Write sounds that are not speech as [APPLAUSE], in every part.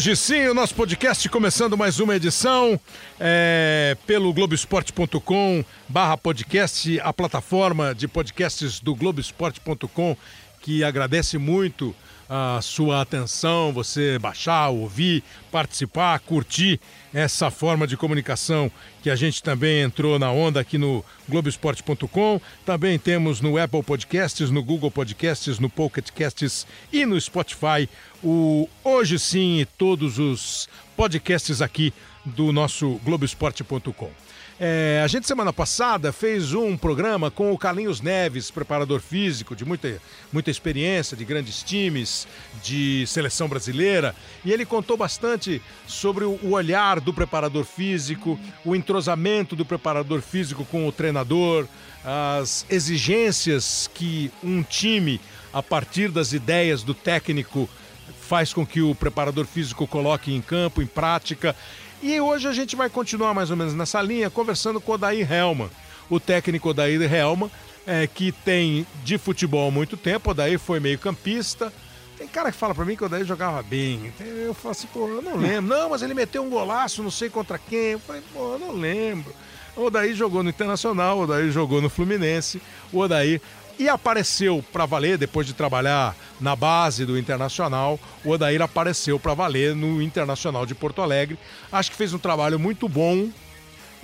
Hoje sim, o nosso podcast começando mais uma edição é, pelo Globoesporte.com barra podcast, a plataforma de podcasts do Globoesporte.com, que agradece muito a sua atenção, você baixar, ouvir, participar, curtir essa forma de comunicação que a gente também entrou na onda aqui no Globoesporte.com. Também temos no Apple Podcasts, no Google Podcasts, no Pocket Casts e no Spotify o Hoje Sim e todos os podcasts aqui do nosso Globoesporte.com. É, a gente, semana passada, fez um programa com o Carlinhos Neves, preparador físico de muita, muita experiência, de grandes times, de seleção brasileira, e ele contou bastante sobre o olhar do preparador físico, o entrosamento do preparador físico com o treinador, as exigências que um time, a partir das ideias do técnico, faz com que o preparador físico coloque em campo, em prática. E hoje a gente vai continuar mais ou menos nessa linha, conversando com o Odair Helman, o técnico Odair Helman, é, que tem de futebol há muito tempo. O Odair foi meio campista. Tem cara que fala para mim que o Odair jogava bem. Eu falo assim, pô, eu não lembro. Não, mas ele meteu um golaço, não sei contra quem. Eu falei, pô, eu não lembro. O Odair jogou no Internacional, o Odair jogou no Fluminense. O Odair e apareceu para valer depois de trabalhar na base do Internacional. O Odair apareceu para valer no Internacional de Porto Alegre. Acho que fez um trabalho muito bom.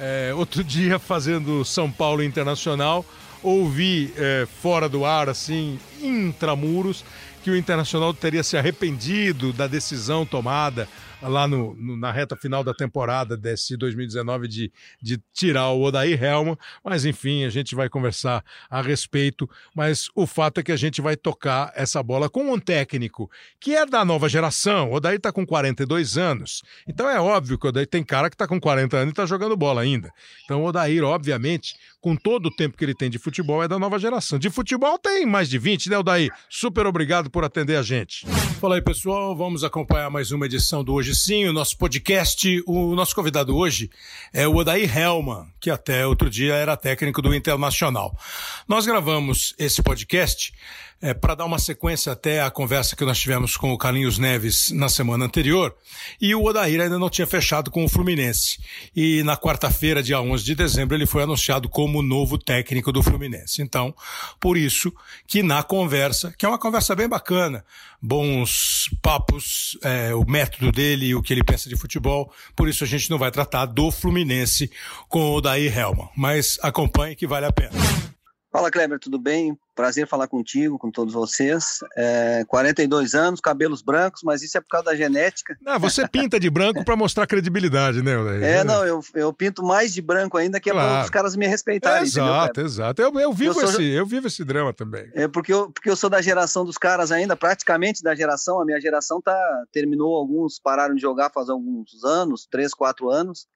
É, [LAUGHS] outro dia, fazendo São Paulo Internacional, ouvi é, fora do ar, assim, intramuros, que o Internacional teria se arrependido da decisão tomada lá no, no, na reta final da temporada desse 2019 de, de tirar o Odair Helman, mas enfim, a gente vai conversar a respeito, mas o fato é que a gente vai tocar essa bola com um técnico que é da nova geração, o Odair está com 42 anos, então é óbvio que o Odair tem cara que está com 40 anos e está jogando bola ainda, então o Odair, obviamente, com todo o tempo que ele tem de futebol, é da nova geração. De futebol tem mais de 20, né, Odair? Super obrigado por atender a gente. Fala aí, pessoal, vamos acompanhar mais uma edição do Hoje Hoje sim, o nosso podcast. O nosso convidado hoje é o Odair Helman, que até outro dia era técnico do Internacional. Nós gravamos esse podcast é, para dar uma sequência até a conversa que nós tivemos com o Carlinhos Neves na semana anterior, e o Odair ainda não tinha fechado com o Fluminense. E na quarta-feira, dia 11 de dezembro, ele foi anunciado como novo técnico do Fluminense. Então, por isso que na conversa, que é uma conversa bem bacana, bons papos, é, o método dele o que ele pensa de futebol, por isso a gente não vai tratar do Fluminense com o Odair Helman, mas acompanhe que vale a pena. Fala, Kleber, tudo bem? Prazer falar contigo, com todos vocês. É, 42 anos, cabelos brancos, mas isso é por causa da genética. Não, você pinta de branco para mostrar credibilidade, né? É, não, eu, eu pinto mais de branco ainda, que é claro. para os caras me respeitarem. É, exato, exato. Eu, eu, vivo eu, sou... esse, eu vivo esse drama também. É porque eu, porque eu sou da geração dos caras ainda, praticamente da geração. A minha geração tá, terminou, alguns pararam de jogar faz alguns anos, três, quatro anos.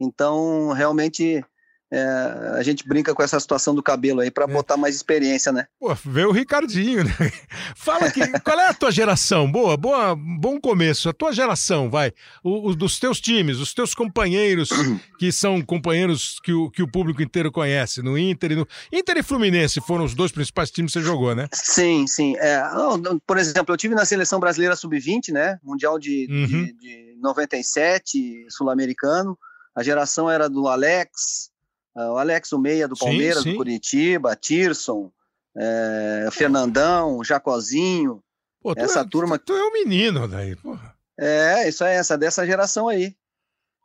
Então, realmente é, a gente brinca com essa situação do cabelo aí para é. botar mais experiência, né? Pô, vê o Ricardinho, né? [LAUGHS] Fala aqui, qual é a tua geração? Boa, boa, bom começo. A tua geração, vai. O, o, dos teus times, os teus companheiros, [CLEARS THROAT] que são companheiros que o, que o público inteiro conhece, no Inter e no. Inter e Fluminense foram os dois principais times que você jogou, né? Sim, sim. É, por exemplo, eu tive na seleção brasileira sub-20, né? Mundial de, uhum. de, de 97, sul-americano. A geração era do Alex, o Alex o Meia do Palmeiras, sim, sim. do Curitiba, Tirson, é, Fernandão, Jacozinho. Pô, essa é, turma. Tu, tu, é um menino daí, porra. É, isso é essa dessa geração aí.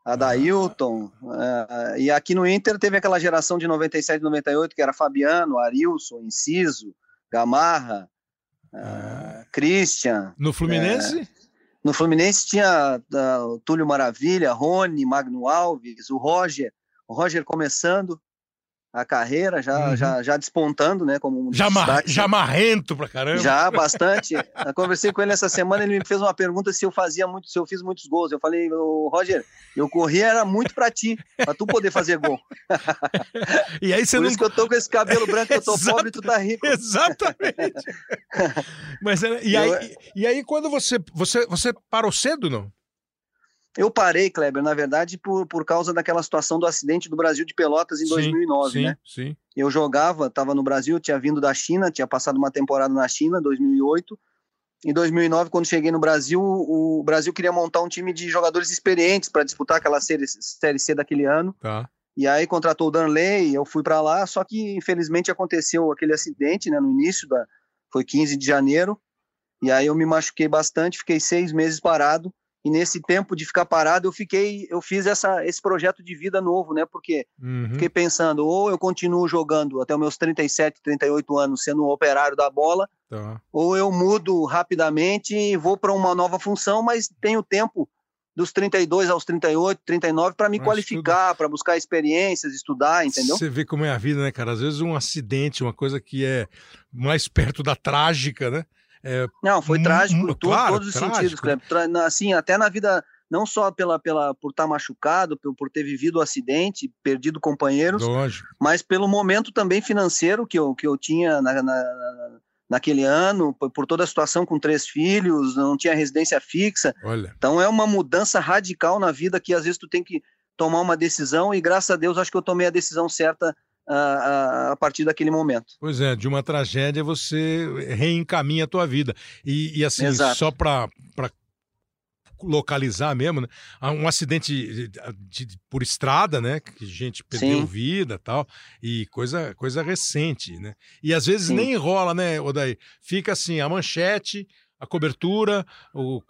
A Dailton. Ah. Uh, e aqui no Inter teve aquela geração de 97 98 que era Fabiano, Arilson, Inciso, Gamarra, uh, Christian. No Fluminense? É, no Fluminense tinha o Túlio Maravilha, Rony, Magno Alves, o Roger o Roger começando a carreira, já, uhum. já, já despontando, né? Como um já, mar, já marrento pra caramba. Já, bastante. eu conversei com ele essa semana, ele me fez uma pergunta se eu fazia muito, se eu fiz muitos gols. Eu falei, Roger, eu corria era muito pra ti, pra tu poder fazer gol. e aí você Por não... isso que eu tô com esse cabelo branco, eu tô [LAUGHS] pobre e tu tá rico. Exatamente. [LAUGHS] Mas, e, aí, eu... e aí, quando você, você, você parou cedo, não? Eu parei, Kleber, na verdade, por, por causa daquela situação do acidente do Brasil de Pelotas em sim, 2009, sim, né? Sim. Eu jogava, estava no Brasil, tinha vindo da China, tinha passado uma temporada na China, 2008, em 2009, quando cheguei no Brasil, o Brasil queria montar um time de jogadores experientes para disputar aquela série, série C daquele ano. Tá. E aí contratou o Danley, eu fui para lá, só que infelizmente aconteceu aquele acidente, né, no início da foi 15 de janeiro. E aí eu me machuquei bastante, fiquei seis meses parado. E nesse tempo de ficar parado, eu fiquei, eu fiz essa, esse projeto de vida novo, né? Porque uhum. fiquei pensando, ou eu continuo jogando até os meus 37, 38 anos, sendo um operário da bola, tá. ou eu mudo rapidamente e vou para uma nova função, mas tenho tempo dos 32 aos 38, 39 para me Mas qualificar, para buscar experiências, estudar, entendeu? Você vê como é a vida, né, cara? Às vezes um acidente, uma coisa que é mais perto da trágica, né? É, não, foi trágico em claro, todos os trágico. sentidos, Kleber. Assim, até na vida, não só pela, pela, por estar machucado, por, por ter vivido o um acidente, perdido companheiros, Lógico. mas pelo momento também financeiro que eu, que eu tinha na, na, naquele ano, por toda a situação com três filhos, não tinha residência fixa. Olha. Então é uma mudança radical na vida que às vezes tu tem que tomar uma decisão e graças a Deus acho que eu tomei a decisão certa a, a, partir daquele momento. Pois é, de uma tragédia você reencaminha a tua vida. E, e assim, Exato. só para localizar mesmo, né? Um acidente de, de, por estrada, né? Que gente perdeu Sim. vida tal, e coisa, coisa recente, né? E às vezes Sim. nem rola, né, Odaí? Fica assim, a manchete, a cobertura, o,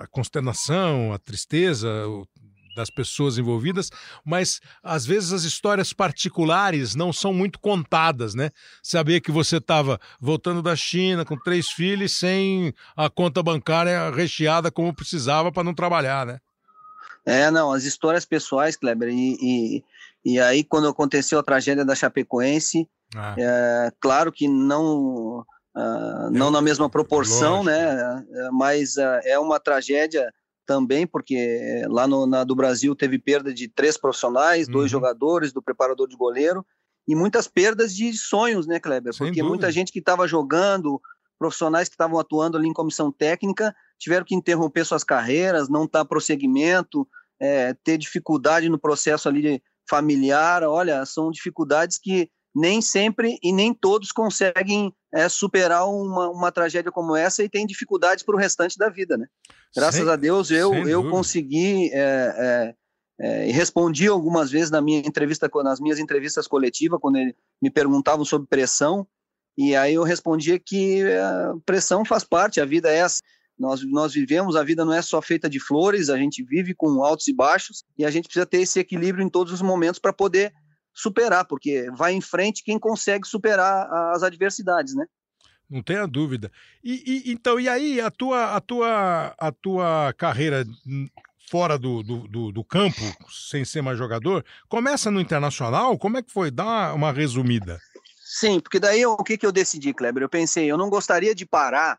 a consternação, a tristeza, o das pessoas envolvidas, mas às vezes as histórias particulares não são muito contadas, né? Saber que você estava voltando da China com três filhos sem a conta bancária recheada como precisava para não trabalhar, né? É, não, as histórias pessoais, Kleber, e, e, e aí quando aconteceu a tragédia da Chapecoense, ah. é, claro que não, uh, não na mesma proporção, Lógico. né? Mas uh, é uma tragédia também, porque lá no, na do Brasil teve perda de três profissionais, uhum. dois jogadores, do preparador de goleiro, e muitas perdas de sonhos, né, Kleber? Sem porque dúvida. muita gente que estava jogando, profissionais que estavam atuando ali em comissão técnica, tiveram que interromper suas carreiras, não dar prosseguimento, é, ter dificuldade no processo ali familiar. Olha, são dificuldades que nem sempre e nem todos conseguem é, superar uma, uma tragédia como essa e tem dificuldades para o restante da vida, né? Graças sem, a Deus eu, eu consegui é, é, é, respondi algumas vezes na minha entrevista, nas minhas entrevistas coletivas, quando ele, me perguntavam sobre pressão, e aí eu respondia que a pressão faz parte, a vida é essa. Nós, nós vivemos, a vida não é só feita de flores, a gente vive com altos e baixos, e a gente precisa ter esse equilíbrio em todos os momentos para poder superar, porque vai em frente quem consegue superar as adversidades, né? Não tenha dúvida. E, e, então, e aí a tua, a tua, a tua carreira fora do, do, do, do, campo, sem ser mais jogador, começa no internacional? Como é que foi? Dá uma resumida. Sim, porque daí o que, que eu decidi, Kleber? Eu pensei, eu não gostaria de parar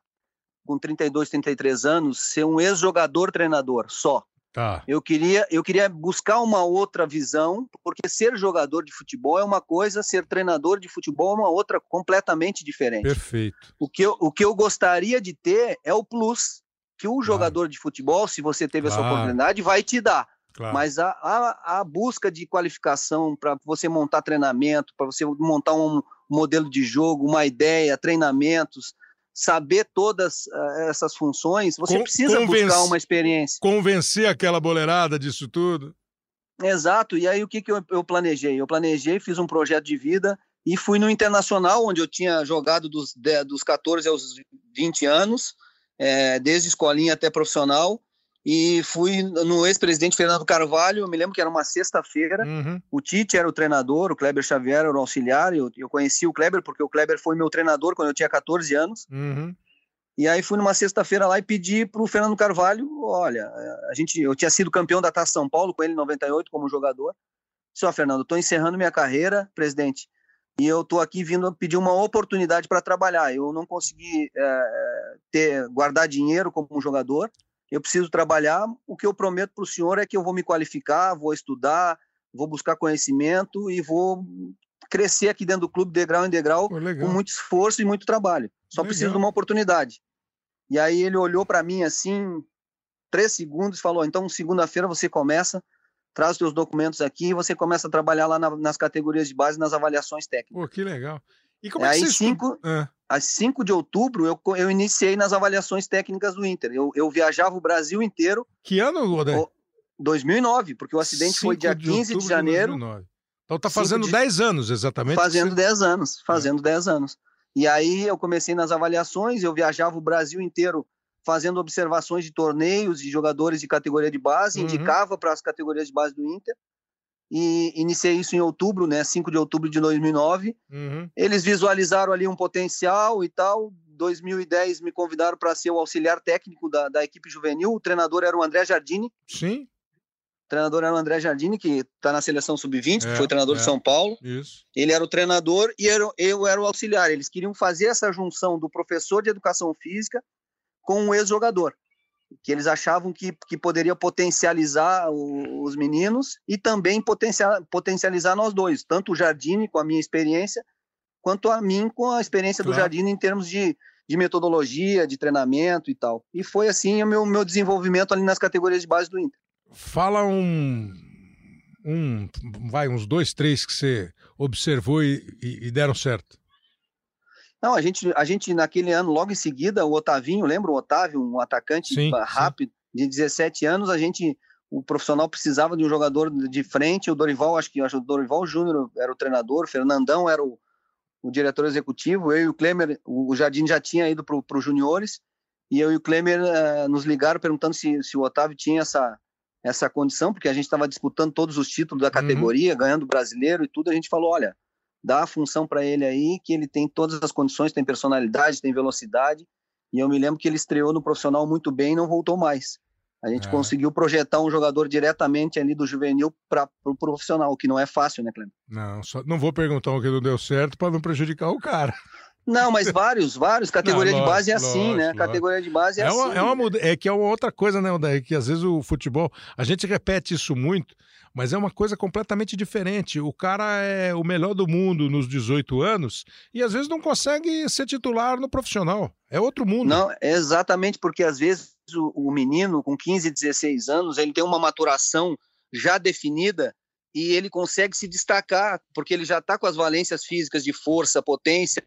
com 32, 33 anos, ser um ex-jogador treinador só. Tá. Eu queria, eu queria buscar uma outra visão, porque ser jogador de futebol é uma coisa, ser treinador de futebol é uma outra completamente diferente. Perfeito. O que eu, o que eu gostaria de ter é o plus que o jogador de futebol, se você teve claro. essa oportunidade, vai te dar. Claro. Mas a, a, a, busca de qualificação para você montar treinamento, para você montar um modelo de jogo, uma ideia, treinamentos, saber todas uh, essas funções, você Con precisa buscar uma experiência. Convencer aquela boleirada disso tudo. Exato. E aí o que, que eu, eu planejei? Eu planejei, fiz um projeto de vida e fui no Internacional, onde eu tinha jogado dos, de, dos 14 aos 20 anos, é, desde escolinha até profissional e fui no ex-presidente Fernando Carvalho, eu me lembro que era uma sexta-feira, uhum. o Tite era o treinador, o Kleber Xavier era o auxiliar, eu, eu conheci o Kleber porque o Kleber foi meu treinador quando eu tinha 14 anos, uhum. e aí fui numa sexta-feira lá e pedi para o Fernando Carvalho, olha, a gente, eu tinha sido campeão da Taça São Paulo com ele em 98 como jogador, disse, ó Fernando, estou encerrando minha carreira, presidente, e eu estou aqui vindo pedir uma oportunidade para trabalhar, eu não consegui é, ter, guardar dinheiro como jogador, eu preciso trabalhar. O que eu prometo para o senhor é que eu vou me qualificar, vou estudar, vou buscar conhecimento e vou crescer aqui dentro do clube, degrau em degrau, Pô, com muito esforço e muito trabalho. Só legal. preciso de uma oportunidade. E aí ele olhou para mim assim, três segundos, falou: então segunda-feira você começa, traz os seus documentos aqui e você começa a trabalhar lá na, nas categorias de base, nas avaliações técnicas. Pô, que legal. E como é, é aí, cinco, ah. Às 5 de outubro, eu, eu iniciei nas avaliações técnicas do Inter. Eu, eu viajava o Brasil inteiro. Que ano, Godoy? 2009, porque o acidente foi dia de 15 de janeiro. De então tá fazendo de... 10 anos, exatamente. Fazendo você... 10 anos, fazendo é. 10 anos. E aí eu comecei nas avaliações, eu viajava o Brasil inteiro fazendo observações de torneios de jogadores de categoria de base, uhum. indicava para as categorias de base do Inter. E iniciei isso em outubro, né, 5 de outubro de 2009. Uhum. Eles visualizaram ali um potencial e tal. 2010 me convidaram para ser o auxiliar técnico da, da equipe juvenil. O treinador era o André Jardini. Sim. O treinador era o André Jardini, que está na seleção sub-20, é, foi treinador é, de São Paulo. Isso. Ele era o treinador e eu, eu era o auxiliar. Eles queriam fazer essa junção do professor de educação física com um ex-jogador, que eles achavam que, que poderia potencializar o, os meninos e também potencial, potencializar nós dois, tanto o Jardine com a minha experiência, quanto a mim com a experiência claro. do Jardine em termos de, de metodologia, de treinamento e tal. E foi assim o meu, meu desenvolvimento ali nas categorias de base do Inter. Fala um, um vai, uns dois, três que você observou e, e, e deram certo. Não, a gente, a gente naquele ano, logo em seguida, o Otavinho, lembra o Otávio, um atacante sim, rápido, sim. de 17 anos, a gente, o profissional precisava de um jogador de frente, o Dorival, acho que acho, o Dorival Júnior era o treinador, o Fernandão era o, o diretor executivo, eu e o Klemer, o Jardim já tinha ido para os juniores, e eu e o Klemer uh, nos ligaram perguntando se, se o Otávio tinha essa, essa condição, porque a gente estava disputando todos os títulos da uhum. categoria, uhum. ganhando brasileiro e tudo, a gente falou, olha, dá a função para ele aí, que ele tem todas as condições, tem personalidade, tem velocidade. E eu me lembro que ele estreou no profissional muito bem e não voltou mais. A gente é. conseguiu projetar um jogador diretamente ali do juvenil para o pro profissional, o que não é fácil, né, Cleber? Não, só, não vou perguntar o que não deu certo para não prejudicar o cara. Não, mas vários, vários. Categoria não, de base é assim, lógico, né? Lógico. Categoria de base é, é uma, assim. É, uma, é que é uma outra coisa, né, Odair? Que às vezes o futebol, a gente repete isso muito, mas é uma coisa completamente diferente. O cara é o melhor do mundo nos 18 anos e às vezes não consegue ser titular no profissional. É outro mundo. Não, exatamente porque às vezes o, o menino com 15, 16 anos, ele tem uma maturação já definida e ele consegue se destacar, porque ele já está com as valências físicas de força, potência,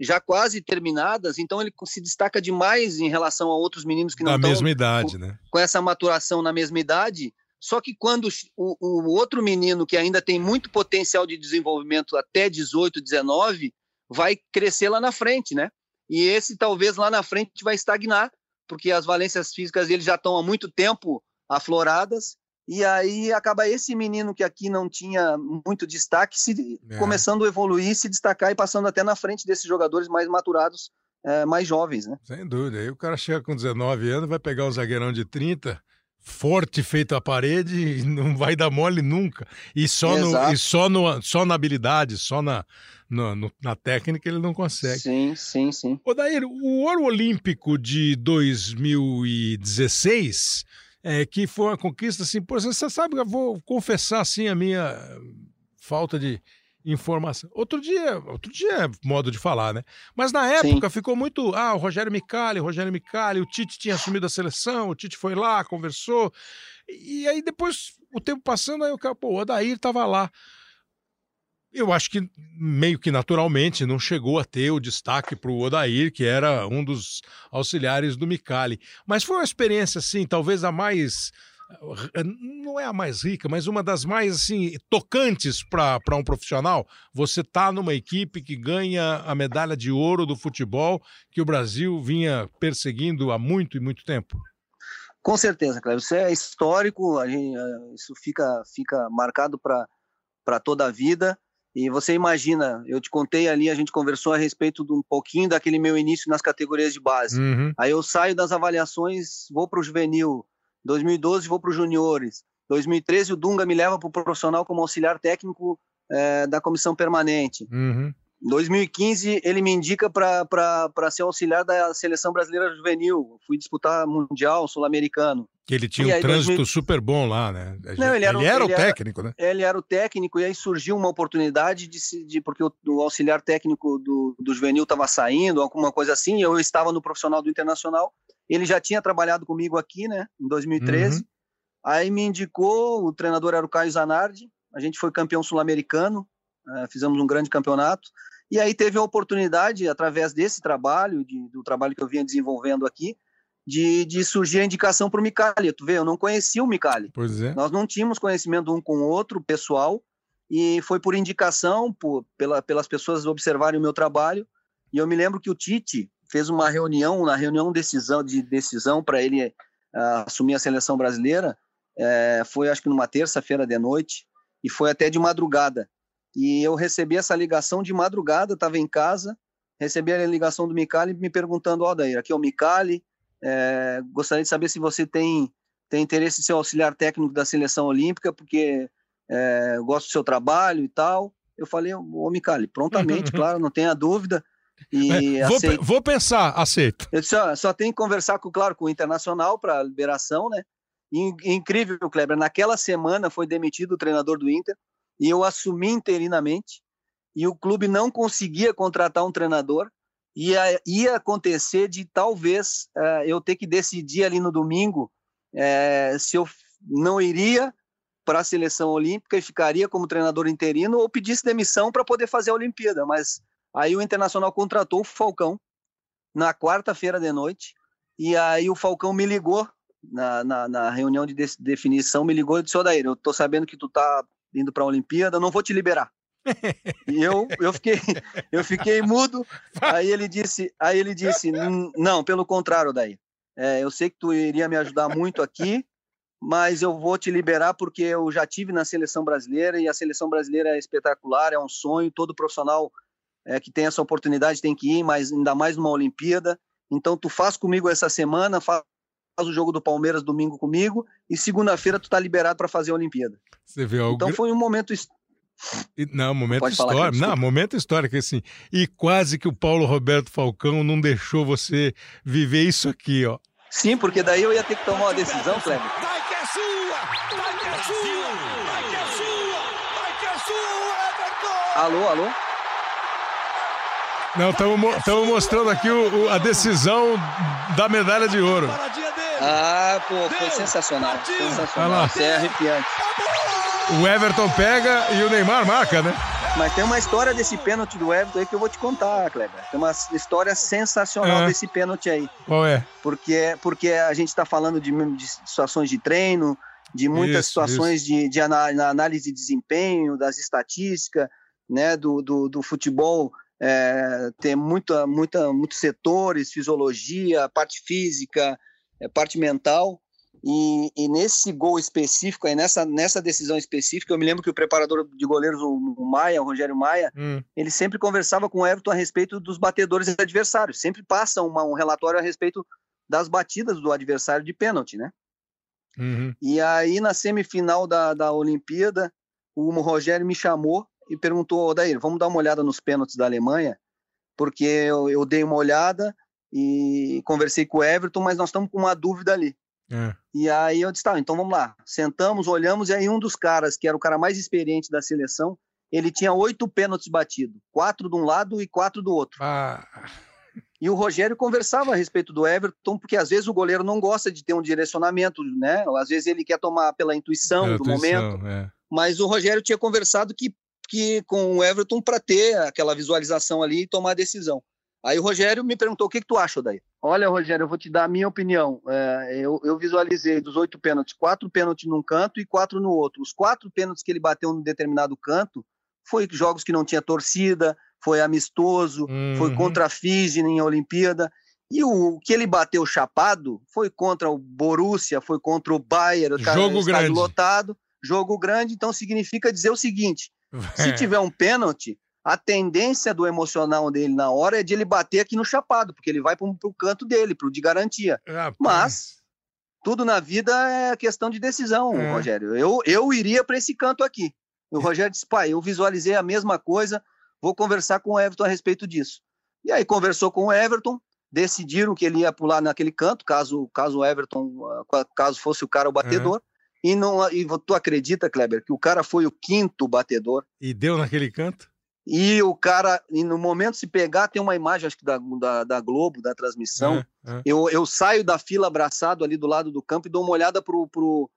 já quase terminadas, então ele se destaca demais em relação a outros meninos que não estão. Da mesma idade, né? Com essa maturação na mesma idade, só que quando o, o, outro menino que ainda tem muito potencial de desenvolvimento até 18, 19, vai crescer lá na frente, né? E esse talvez lá na frente vai estagnar, porque as valências físicas dele já estão há muito tempo afloradas, e aí acaba esse menino que aqui não tinha muito destaque se é. começando a evoluir, se destacar e passando até na frente desses jogadores mais maturados, é, mais jovens, né? Sem dúvida. Aí o cara chega com 19 anos, vai pegar o zagueirão de 30, forte feito a parede e não vai dar mole nunca. E só, no, e só, no, só na habilidade, só na, no, na técnica ele não consegue. Sim, sim, sim. Odair, o ouro olímpico de 2016, é, que foi uma conquista assim, por você sabe, eu vou confessar assim a minha falta de informação. Outro dia, outro dia é modo de falar, né? Mas na época Sim. ficou muito, ah, o Rogério Micali, o Rogério Micali, o Tite tinha assumido a seleção, o Tite foi lá, conversou. E aí depois, o tempo passando, aí o cara, pô, o Odair tava lá. Eu acho que meio que naturalmente não chegou a ter o destaque para o Odair, que era um dos auxiliares do Micali. Mas foi uma experiência, assim, talvez a mais não é a mais rica, mas uma das mais assim tocantes para um profissional. Você tá numa equipe que ganha a medalha de ouro do futebol que o Brasil vinha perseguindo há muito e muito tempo. Com certeza, Cleber. Isso é histórico, gente, eh, isso fica, fica marcado para toda a vida. E você imagina, eu te contei ali, a gente conversou a respeito de um pouquinho daquele meu início nas categorias de base. Uhum. Aí eu saio das avaliações, vou para o juvenil, 2012 vou para os juniores. 2013 o Dunga me leva para o profissional como auxiliar técnico é, da comissão permanente. Uhum. 2015 ele me indica para ser auxiliar da seleção brasileira juvenil. Fui disputar mundial sul-americano. Ele tinha um trânsito 2000... super bom lá, né? Não, ele era, ele era ele o técnico, era, né? Ele era o técnico e aí surgiu uma oportunidade de, de porque o, o, auxiliar técnico do, do juvenil estava saindo, alguma coisa assim. Eu estava no profissional do internacional ele já tinha trabalhado comigo aqui, né, em 2013. Uhum. Aí me indicou, o treinador era o Caio Zanardi, a gente foi campeão sul-americano, uh, fizemos um grande campeonato. E aí teve a oportunidade, através desse trabalho, de, do trabalho que eu vinha desenvolvendo aqui, de, de surgir a indicação para o Micali. Tu vê, eu não conhecia o Micali. Pois é. Nós não tínhamos conhecimento um com o outro, pessoal, e foi por indicação, por, pela, pelas pessoas observarem o meu trabalho. E eu me lembro que o Tite fez uma reunião, na reunião decisão, de decisão para ele uh, assumir a seleção brasileira, é, foi acho que numa terça-feira de noite, e foi até de madrugada. E eu recebi essa ligação de madrugada, estava em casa, recebi a ligação do Micali me perguntando, ó, oh, Daí, aqui é o Micali, é, gostaria de saber se você tem, tem interesse em ser auxiliar técnico da seleção olímpica, porque é, gosto do seu trabalho e tal. Eu falei, ô Micali, prontamente, claro, não tenha dúvida. E é, vou, vou, pensar, aceito. Eu disse, ó, só tem que conversar, com, claro, com o Internacional para liberação, né? incrível, Kleber, naquela semana foi demitido o treinador do Inter e eu assumi interinamente e o clube não conseguia contratar um treinador ia, ia acontecer de talvez uh, eu ter que decidir ali no domingo uh, se eu não iria para a seleção olímpica e ficaria como treinador interino ou pedisse demissão para poder fazer a Olimpíada. Mas aí o Internacional contratou o Falcão na quarta-feira de noite e aí o Falcão me ligou na, na, na reunião de, de definição, me ligou e disse, Odair, eu tô sabendo que tu tá indo para a Olimpíada, não vou te liberar. e eu, eu fiquei eu fiquei mudo. Aí ele disse, aí ele disse, não, pelo contrário, daí. É, eu sei que tu iria me ajudar muito aqui, mas eu vou te liberar porque eu já tive na seleção brasileira e a seleção brasileira é espetacular, é um sonho. Todo profissional é, que tem essa oportunidade tem que ir, mas ainda mais numa Olimpíada. Então tu faz comigo essa semana, faz o jogo do Palmeiras domingo comigo e segunda-feira tu tá liberado para fazer a Olimpíada. Você vê algo... Então foi um momento não, momento histórico. Não, momento histórico, assim. E quase que o Paulo Roberto Falcão não deixou você viver isso aqui, ó. Sim, porque daí eu ia ter que tomar uma decisão, Kleber. Vai que é sua! Vai que é sua! Vai que é sua! Vai que é sua, Everton! Alô, alô? Não, estamos mostrando aqui o, o, a decisão da medalha de ouro. Ah, pô, foi sensacional. Sensacional. Isso é arrepiante. O Everton pega e o Neymar marca, né? Mas tem uma história desse pênalti do Everton aí que eu vou te contar, Kleber. Tem uma história sensacional é. desse pênalti aí. Qual é? Porque, porque a gente está falando de, de, situações de treino, de muitas isso, situações isso. De, de análise de desempenho, das estatísticas, né, do, do, do futebol é, tem muita, muita, muitos setores, fisiologia, parte física, é, parte mental. E, e, nesse gol específico, aí nessa, nessa decisão específica, eu me lembro que o preparador de goleiros, o Maia, o Rogério Maia, hum. ele sempre conversava com o Everton a respeito dos batedores adversários. Sempre passa uma, um relatório a respeito das batidas do adversário de pênalti, né? Uhum. E aí, na semifinal da, da Olimpíada, o Rogério me chamou e perguntou, Odair, vamos dar uma olhada nos pênaltis da Alemanha? Porque eu, eu dei uma olhada e conversei com o Everton, mas nós estamos com uma dúvida ali. É. E aí eu disse, tá, então vamos lá. Sentamos, olhamos, e aí um dos caras, que era o cara mais experiente da seleção, ele tinha oito pênaltis batidos. Quatro de um lado e quatro do outro. Ah. E o Rogério conversava a respeito do Everton, porque às vezes o goleiro não gosta de ter um direcionamento, né? Às vezes ele quer tomar pela intuição pela do intuição, momento. É. Mas o Rogério tinha conversado que, que com o Everton para ter aquela visualização ali e tomar a decisão. Aí o Rogério me perguntou: o que, que tu acha daí? Olha, Rogério, eu vou te dar a minha opinião. É, eu, eu, visualizei dos oito pênaltis, quatro pênaltis num canto e quatro no outro. Os quatro pênaltis que ele bateu num determinado canto foi jogos que não tinha torcida, foi amistoso, uhum. foi contra a Fiji em Olimpíada. E o que ele bateu chapado foi contra o Borussia, foi contra o Bayern, jogo grande. lotado, jogo grande. Então significa dizer o seguinte: é. [LAUGHS] se tiver um pênalti, a tendência do emocional dele na hora é de ele bater aqui no chapado, porque ele vai para o canto dele, para o de garantia. Ah, Mas tudo na vida é questão de decisão, é. Rogério. Eu, eu iria para esse canto aqui. O Rogério disse, pai, eu visualizei a mesma coisa, vou conversar com o Everton a respeito disso. E aí conversou com o Everton, decidiram que ele ia pular naquele canto, caso, caso o Everton, ah, caso fosse o cara o batedor. É. E, não, e tu acredita, Kleber, que o cara foi o quinto batedor? E deu naquele canto? E o cara, e no momento se pegar, tem uma imagem, acho que da, da, da Globo, da transmissão. É, é. Eu, eu saio da fila abraçado ali do lado do campo e dou uma olhada pro, pro,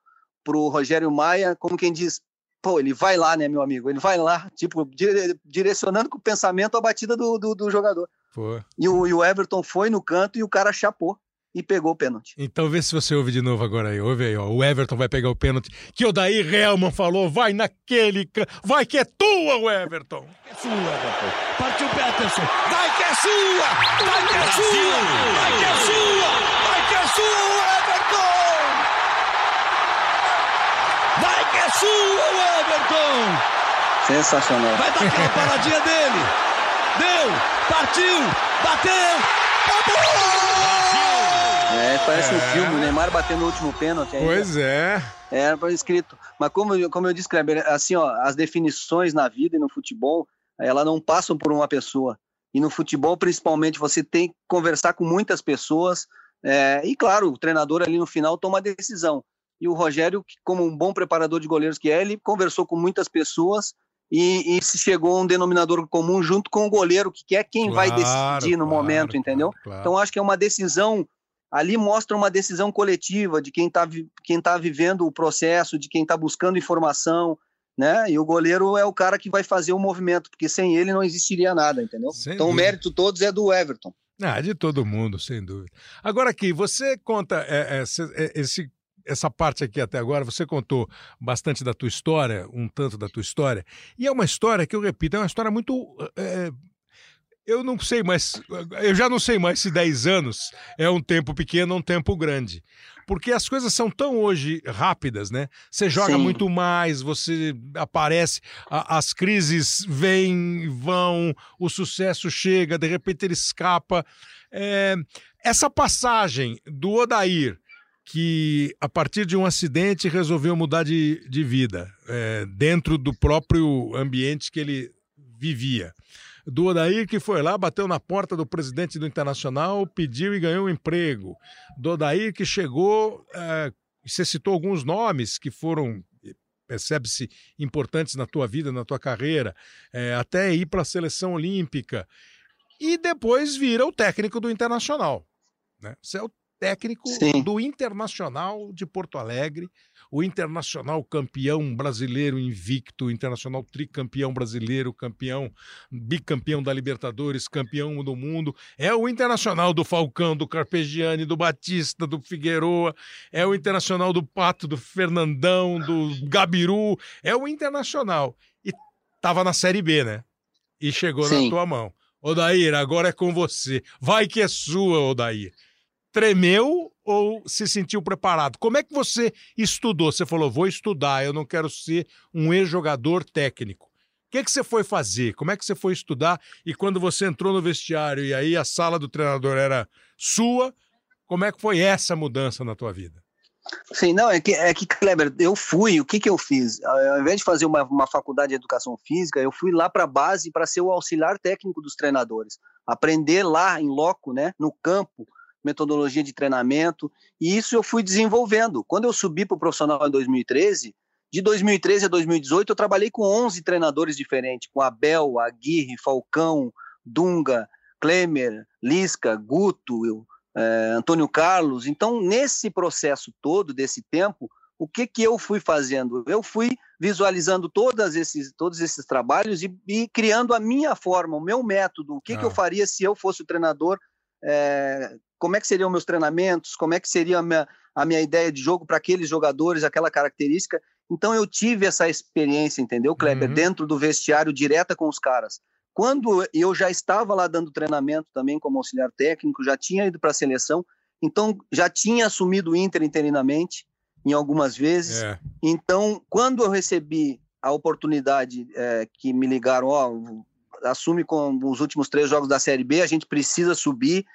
pro Rogério Maia, como quem diz, pô, ele vai lá, né, meu amigo? Ele vai lá, tipo, dire, direcionando com o pensamento a batida do, do, do jogador. Pô. E o, e o Everton foi no canto e o cara chapou e pegou o pênalti. Então vê se você ouve de novo agora aí. Ouve aí, ó. O Everton vai pegar o pênalti que o Daí Helman falou. Vai naquele. Vai que é tua, o Everton. É sua, Everton. Partiu Peterson. Vai que é sua! Vai que é sua! Vai que é sua! Vai que é sua, Everton! Vai que é sua, Everton! Sensacional. Vai dar aquela [LAUGHS] paradinha dele. Deu, partiu, bateu, acabou! É, parece é. um filme, o Neymar batendo o último pênalti. Ainda. Pois é. Era é, escrito. Mas como, como eu disse, Kleber, assim, ó, as definições na vida e no futebol, ela não passam por uma pessoa. E no futebol, principalmente, você tem que conversar com muitas pessoas. É, e, claro, o treinador ali no final toma a decisão. E o Rogério, como um bom preparador de goleiros que é, ele conversou com muitas pessoas e, e se chegou a um denominador comum junto com o goleiro, que é quem claro, vai decidir no claro, momento, entendeu? Claro. Então, acho que é uma decisão ali mostra uma decisão coletiva de quem está quem tá vivendo o processo, de quem está buscando informação, né? E o goleiro é o cara que vai fazer o movimento, porque sem ele não existiria nada, entendeu? Sem então dúvida. o mérito todos é do Everton. Ah, de todo mundo, sem dúvida. Agora aqui, você conta é, é, é, esse, essa parte aqui até agora, você contou bastante da tua história, um tanto da tua história, e é uma história que eu repito, é uma história muito é, eu não sei mais, eu já não sei mais se 10 anos é um tempo pequeno ou um tempo grande. Porque as coisas são tão hoje rápidas, né? Você joga Sim. muito mais, você aparece, a, as crises vêm, vão, o sucesso chega, de repente ele escapa. É, essa passagem do Odair, que a partir de um acidente resolveu mudar de, de vida, é, dentro do próprio ambiente que ele vivia do Odair que foi lá, bateu na porta do presidente do Internacional, pediu e ganhou um emprego. Do Odair que chegou, é, você citou alguns nomes que foram percebe-se importantes na tua vida, na tua carreira, é, até ir para a seleção olímpica. E depois vira o técnico do Internacional. Né? Você é o técnico Sim. do Internacional de Porto Alegre, o Internacional campeão brasileiro invicto, o Internacional tricampeão brasileiro, campeão, bicampeão da Libertadores, campeão do mundo. É o Internacional do Falcão, do Carpegiani, do Batista, do Figueroa, é o Internacional do Pato, do Fernandão, do Gabiru, é o Internacional. E tava na Série B, né? E chegou Sim. na tua mão. Odair, agora é com você. Vai que é sua, Odair tremeu ou se sentiu preparado? Como é que você estudou? Você falou, vou estudar, eu não quero ser um ex-jogador técnico. O que, que você foi fazer? Como é que você foi estudar? E quando você entrou no vestiário e aí a sala do treinador era sua, como é que foi essa mudança na tua vida? Sim, não, é que, é que Kleber, eu fui, o que que eu fiz? Ao invés de fazer uma, uma faculdade de educação física, eu fui lá para a base para ser o auxiliar técnico dos treinadores. Aprender lá em loco, né, no campo, metodologia de treinamento, e isso eu fui desenvolvendo. Quando eu subi para o profissional em 2013, de 2013 a 2018 eu trabalhei com 11 treinadores diferentes, com Abel, Aguirre, Falcão, Dunga, Klemer, Lisca, Guto, eu, é, Antônio Carlos. Então, nesse processo todo, desse tempo, o que, que eu fui fazendo? Eu fui visualizando todos esses, todos esses trabalhos e, e criando a minha forma, o meu método, o que, ah. que eu ah. faria se eu fosse o treinador é, como é que seriam meus treinamentos, como é que seria a minha, a minha ideia de jogo para aqueles jogadores, aquela característica. Então eu tive essa experiência, entendeu, Kleber, uhum. dentro do vestiário, direta com os caras. Quando eu já estava lá dando treinamento também como auxiliar técnico, já tinha ido para a seleção, então já tinha assumido o Inter interinamente em algumas vezes. É. Então, quando eu recebi a oportunidade é, que me ligaram, ó, assume com os últimos três jogos da Série B, a gente precisa subir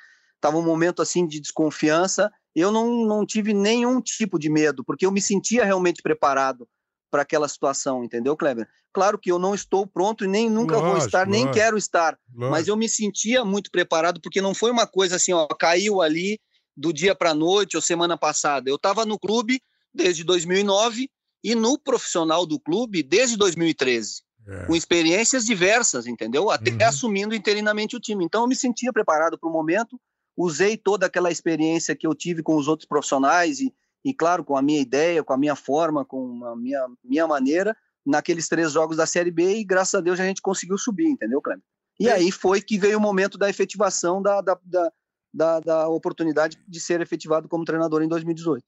estava um momento assim de desconfiança. Eu não, não tive nenhum tipo de medo, porque eu me sentia realmente preparado para aquela situação, entendeu, Kleber? Claro que eu não estou pronto e nem nunca lógico, vou estar, nem quero estar, lógico. mas eu me sentia muito preparado, porque não foi uma coisa assim, ó, caiu ali do dia para a noite ou semana passada. Eu estava no clube desde 2009 e no profissional do clube desde 2013. É. Com experiências diversas, entendeu? Até uhum. assumindo interinamente o time. Então eu me sentia preparado para o momento usei toda aquela experiência que eu tive com os outros profissionais e, e claro, com a minha ideia, com a minha forma, com a minha, minha maneira, naqueles três jogos da Série B e graças a Deus a gente conseguiu subir, entendeu, Cleber? E é. aí foi que veio o momento da efetivação da, da, da, da, da oportunidade de ser efetivado como treinador em 2018.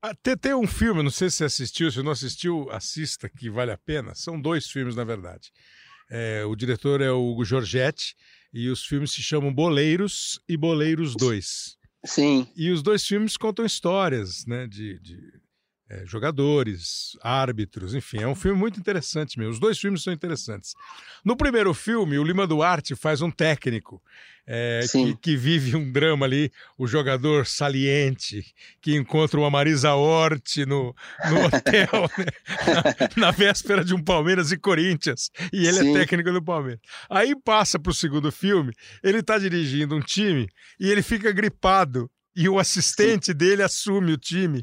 Ah, tem, um filme, não sei se você assistiu, se não assistiu, assista, que vale a pena. São dois filmes, na verdade. É, o diretor é o Hugo Giorgetti e os filmes se chamam Boleiros e Boleiros 2. Sim. E os dois filmes contam histórias né, de, de é, jogadores, árbitros, enfim, é um filme muito interessante mesmo. Os dois filmes são interessantes. No primeiro filme, o Lima Duarte faz um técnico é, que, que, vive um drama ali, o jogador saliente que encontra uma Marisa Hort no, no hotel, [LAUGHS] né? na, na, véspera de um Palmeiras e Corinthians, e ele é Sim. é técnico do Palmeiras. Aí passa para o segundo filme, ele está dirigindo um time e ele fica gripado e o assistente dele assume o time.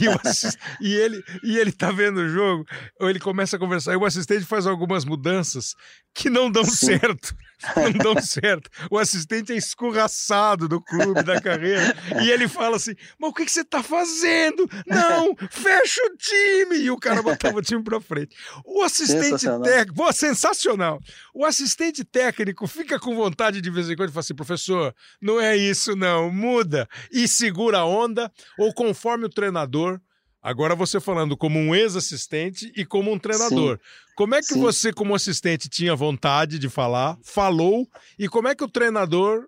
E, o assist... e, ele e ele tá vendo o jogo, ou ele começa a conversar, e o assistente faz algumas mudanças que não dão Sim. certo. [LAUGHS] Não dão certo. O assistente é escorraçado do clube, da carreira, e ele fala assim: Mas o que, que você tá fazendo? Não, fecha o time! E o cara botava o time pra frente. O assistente técnico, pô, sensacional. O assistente técnico fica com vontade de vez em quando e fala assim: professor, não é isso, não, muda e segura a onda, ou conforme o treinador. Agora você falando como um ex-assistente e como um treinador. Sim. Como é que Sim. você, como assistente, tinha vontade de falar, falou, e como é que o treinador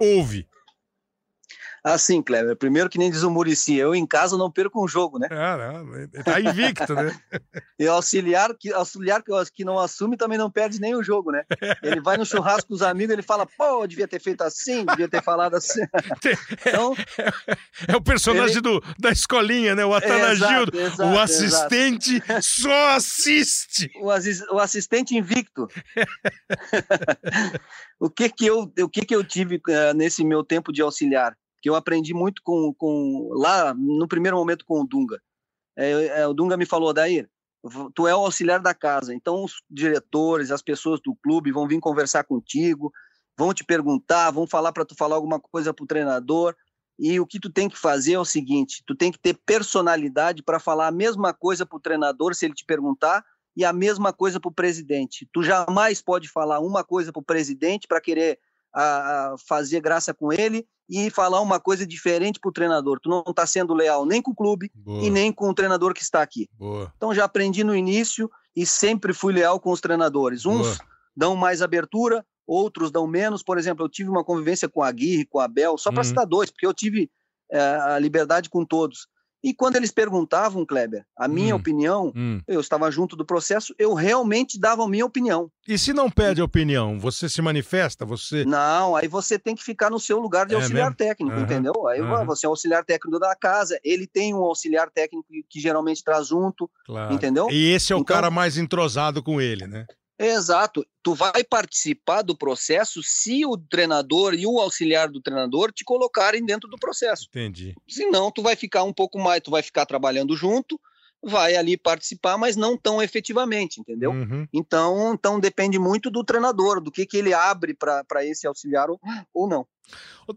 ouve? Assim, Cleber, primeiro que nem diz o Murici, eu em casa não perco um jogo, né? É, não, tá invicto, né? [LAUGHS] e auxiliar que, auxiliar que não assume também não perde nem o jogo, né? Ele vai no churrasco com os amigos, ele fala, pô, devia ter feito assim, devia ter falado assim. [LAUGHS] então, é, é, o personagem ele... do, da escolinha, né? O Atanagildo. o assistente exato. só assiste. O, o assistente invicto. [LAUGHS] o que que eu, o que que eu tive uh, nesse meu tempo de auxiliar? Que eu aprendi muito com, com lá no primeiro momento com o Dunga. É, é, o Dunga me falou, Daí, tu é o auxiliar da casa, então os diretores, as pessoas do clube vão vir conversar contigo, vão te perguntar, vão falar para tu falar alguma coisa para o treinador. E o que tu tem que fazer é o seguinte: tu tem que ter personalidade para falar a mesma coisa para o treinador se ele te perguntar e a mesma coisa para o presidente. Tu jamais pode falar uma coisa para o presidente para querer a, a fazer graça com ele e falar uma coisa diferente para o treinador. Tu não está sendo leal nem com o clube Boa. e nem com o treinador que está aqui. Boa. Então já aprendi no início e sempre fui leal com os treinadores. Uns Boa. dão mais abertura, outros dão menos. Por exemplo, eu tive uma convivência com a Aguirre, com a Abel, só para uhum. citar dois, porque eu tive é, a liberdade com todos. E quando eles perguntavam, Kleber, a minha hum, opinião, hum. eu estava junto do processo, eu realmente dava a minha opinião. E se não pede opinião, você se manifesta? Você. Não, aí você tem que ficar no seu lugar de é auxiliar mesmo? técnico, uhum, entendeu? Aí uhum. você é auxiliar técnico da casa, ele tem um auxiliar técnico que geralmente traz junto, claro. entendeu? E esse é o então, cara mais entrosado com ele, né? Exato. Tu vai participar do processo se o treinador e o auxiliar do treinador te colocarem dentro do processo. Entendi. Senão, tu vai ficar um pouco mais, tu vai ficar trabalhando junto, vai ali participar, mas não tão efetivamente, entendeu? Uhum. Então, então depende muito do treinador, do que, que ele abre para esse auxiliar ou, ou não.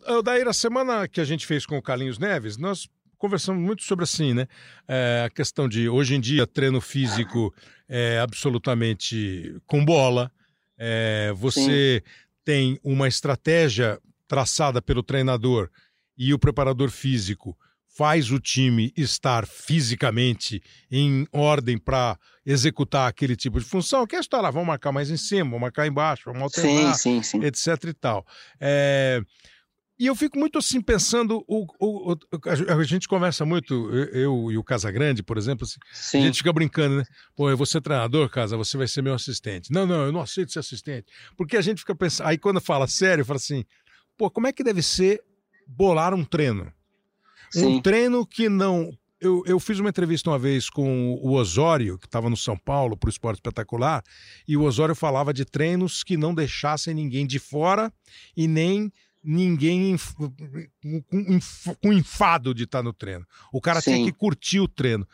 O Daí, a semana que a gente fez com o Carlinhos Neves, nós conversamos muito sobre assim, né? É, a questão de hoje em dia treino físico é absolutamente com bola. É, você Sim. tem uma estratégia traçada pelo treinador e o preparador físico faz o time estar fisicamente em ordem para executar aquele tipo de função, que é estar lá, vamos marcar mais em cima, vamos marcar embaixo, vamos alternar, sim, sim, sim. etc e tal. É, e eu fico muito assim pensando, o, o, o, a gente conversa muito, eu e o Casagrande, por exemplo, assim, a gente fica brincando, né? Pô, eu vou ser treinador, Casa, você vai ser meu assistente. Não, não, eu não aceito ser assistente. Porque a gente fica pensando, aí quando fala sério, fala assim, pô, como é que deve ser bolar um treino? Sim. Um treino que não. Eu, eu fiz uma entrevista uma vez com o Osório, que estava no São Paulo para o Esporte Espetacular, e o Osório falava de treinos que não deixassem ninguém de fora e nem ninguém com enfado de estar no treino. O cara Sim. tem que curtir o treino.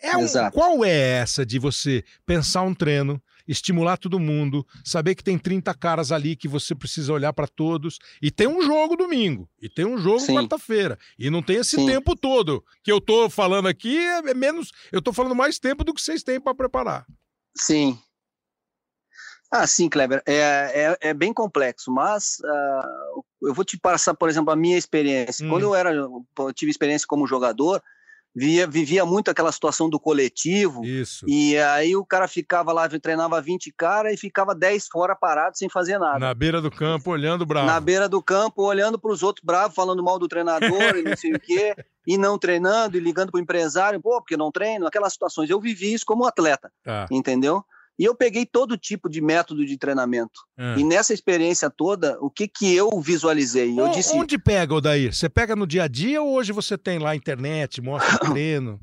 É um, qual é essa de você pensar um treino, estimular todo mundo, saber que tem 30 caras ali que você precisa olhar para todos e tem um jogo domingo e tem um jogo quarta-feira e não tem esse Sim. tempo todo que eu tô falando aqui é menos, eu tô falando mais tempo do que vocês têm para preparar. Sim. Ah, sim, Kleber. É, é, é bem complexo, mas uh, eu vou te passar, por exemplo, a minha experiência. Hum. Quando eu era, eu tive experiência como jogador, via, vivia muito aquela situação do coletivo. Isso. E aí o cara ficava lá, treinava 20 caras e ficava 10 fora parado sem fazer nada. Na beira do campo, olhando bravo. Na beira do campo, olhando para os outros bravos, falando mal do treinador e não sei o quê, e não treinando, e ligando para o empresário, pô, porque não treino, aquelas situações. Eu vivi isso como atleta, tá. entendeu? E eu peguei todo tipo de método de treinamento. É. E nessa experiência toda, o que, que eu visualizei? Eu O- disse, Onde pega, Odair? Você pega no dia a dia ou hoje você tem lá a internet, mostra o [LAUGHS] treino?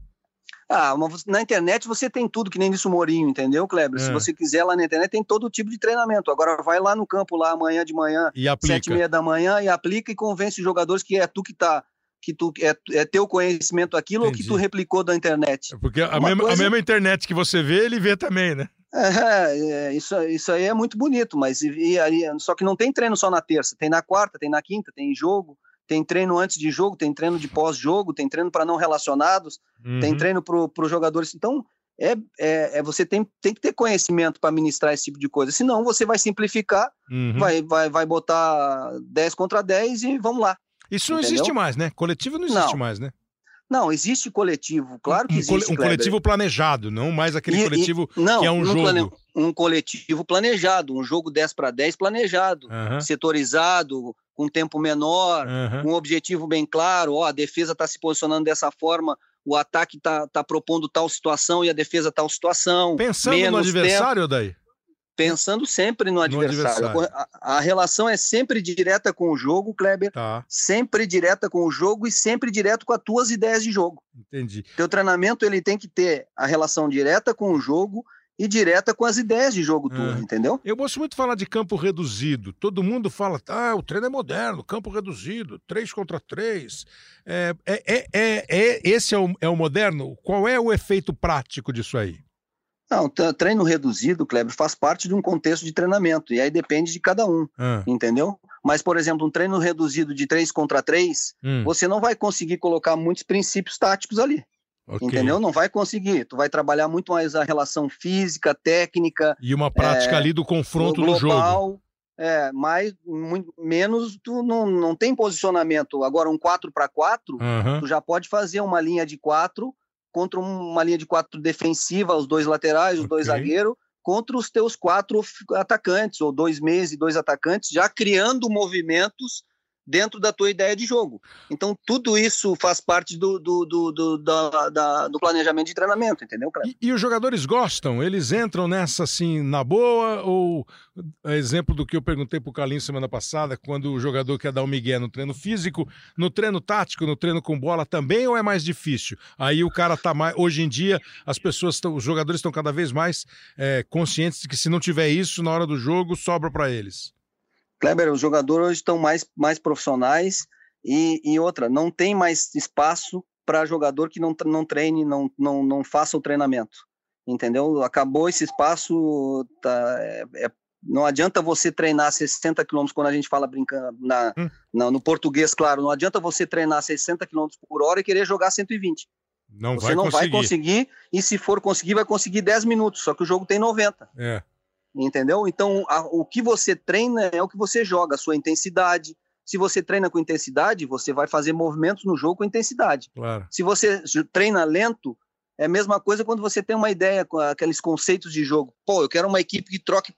ah, mas na internet você tem tudo, que nem disse o Morinho, entendeu, Kleber? Se É. você quiser lá na internet, tem todo tipo de treinamento. Agora vai lá no campo, lá amanhã de manhã, E sete e aplica. meia da manhã, e aplica e convence os jogadores que é tu que tá, que tu é, é teu conhecimento aquilo ou que Entendi. tu replicou da internet. Porque a Uma mesma, a coisa- mesma internet que você vê, ele vê também, né? É, é, isso, isso aí é muito bonito, mas e, e só que não tem treino só na terça, tem na quarta, tem na quinta, tem jogo, tem treino antes de jogo, tem treino de pós-jogo, tem treino para não relacionados, tem Uhum. treino para os jogadores. Então, é, é, é- você tem, tem que ter conhecimento para ministrar esse tipo de coisa, senão você vai simplificar, Uhum. vai, vai, vai botar 10 contra 10 e vamos lá. Isso não Entendeu? existe mais, né? Coletivo não existe Não. mais, né? Não, existe coletivo, claro que um, existe. um Kleber. coletivo planejado, não mais aquele E- e- coletivo não, que é um um jogo. plane- um coletivo planejado, um jogo 10 para 10 planejado. Aham, setorizado, com tempo menor, com um objetivo bem claro. Ó, a defesa está se posicionando dessa forma, o ataque está tá propondo tal situação e a defesa tal situação. Pensando no adversário, tempo, pensando sempre no adversário. adversário. A, a relação é sempre direta com o jogo, Kleber. Tá, Sempre direta com o jogo e sempre direto com as tuas ideias de jogo. entendi. Teu treinamento ele tem que ter a relação direta com o jogo e direta com as ideias de jogo tudo, É. entendeu? Eu gosto muito de falar de campo reduzido. Todo mundo fala, ah, o treino é moderno, campo reduzido, três contra três. É, é, é, é- é- esse é o, é o moderno? Qual é o efeito prático disso aí? Não, tre- treino reduzido, Kleber, faz parte de um contexto de treinamento, e aí depende de cada um, Ah, entendeu? Mas, por exemplo, um treino reduzido de 3 contra 3, hum, você não vai conseguir colocar muitos princípios táticos ali, ok. entendeu? Não vai conseguir. Tu vai trabalhar muito mais a relação física, técnica, E uma prática ali do confronto do jogo. É, mais, muito, menos tu não, não tem posicionamento. Agora, um 4 para 4, Aham, tu já pode fazer uma linha de quatro contra uma linha de quatro defensiva, os dois laterais, os dois Ok. zagueiros, contra os teus quatro atacantes, ou dois meias e dois atacantes, já criando movimentos dentro da tua ideia de jogo. Então, tudo isso faz parte do, do, do, do, da- da- do planejamento de treinamento, entendeu? E, e os jogadores gostam? Eles entram nessa assim na boa? Ou exemplo do que eu perguntei pro Carlinhos semana passada, quando o jogador quer dar um migué no treino físico, no treino tático, no treino com bola também, ou é mais difícil? Aí o cara tá mais. Hoje em dia, as pessoas estão. Os jogadores estão cada vez mais é, conscientes de que se não tiver isso na hora do jogo, sobra para eles. Kleber, os jogadores hoje estão mais, mais profissionais e, e outra, não tem mais espaço para jogador que não, não treine, não, não, não faça o treinamento. Entendeu? Acabou esse espaço. Tá, é- é- não adianta você treinar 60 quilômetros quando a gente fala brincando na, Hum. na- no português, claro. Não adianta você treinar 60 quilômetros por hora e querer jogar 120. Não Você vai não conseguir. vai conseguir, e se for conseguir, vai conseguir 10 minutos, só que o jogo tem 90 É. entendeu? Então, a- o que você treina é o que você joga, a sua intensidade. Se você treina com intensidade, você vai fazer movimentos no jogo com intensidade. Claro. Se você treina lento, é a mesma coisa quando você tem uma ideia com aqueles conceitos de jogo. Pô, eu quero uma equipe que troque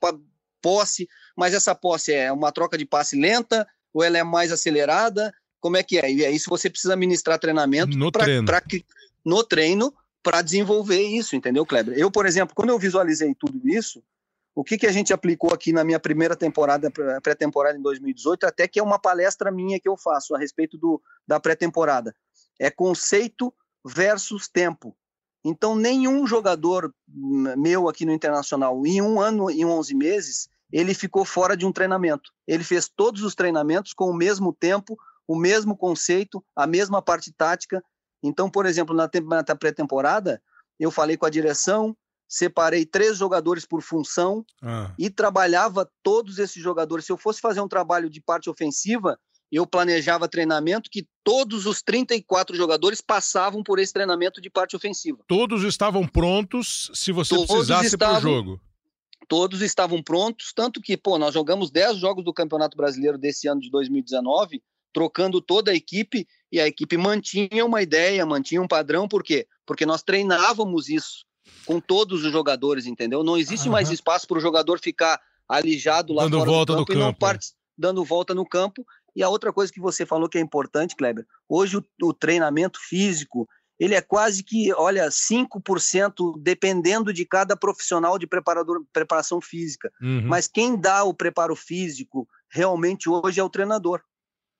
posse, mas essa posse é uma troca de passe lenta ou ela é mais acelerada? Como é que é? E é isso você precisa ministrar treinamento No pra- treino. pra no treino para desenvolver isso, entendeu, Kleber? Eu, por exemplo, quando eu visualizei tudo isso, o que, que a gente aplicou aqui na minha primeira temporada, pré- pré-temporada em 2018, até que é uma palestra minha que eu faço a respeito do, da pré-temporada. É conceito versus tempo. Então, nenhum jogador meu aqui no Internacional, em um ano e 11 meses, ele ficou fora de um treinamento. Ele fez todos os treinamentos com o mesmo tempo, o mesmo conceito, a mesma parte tática. Então, por exemplo, na, na pré-temporada, eu falei com a direção, separei três jogadores por função Ah, e trabalhava todos esses jogadores. Se eu fosse fazer um trabalho de parte ofensiva, eu planejava treinamento que todos os 34 jogadores passavam por esse treinamento de parte ofensiva. Todos estavam prontos se você todos precisasse para o jogo. Todos estavam prontos, tanto que, pô, nós jogamos 10 jogos do Campeonato Brasileiro desse ano de 2019, trocando toda a equipe, e a equipe mantinha uma ideia, mantinha um padrão, por quê? Porque nós treinávamos isso com todos os jogadores, entendeu? Não existe uhum. mais espaço para o jogador ficar alijado lá dando fora volta do campo, campo e não part... dando volta no campo. E a outra coisa que você falou que é importante, Kleber, hoje o, o treinamento físico, ele é quase que, olha, 5% dependendo de cada profissional de preparador, preparação física. Uhum. Mas quem dá o preparo físico realmente hoje é o treinador.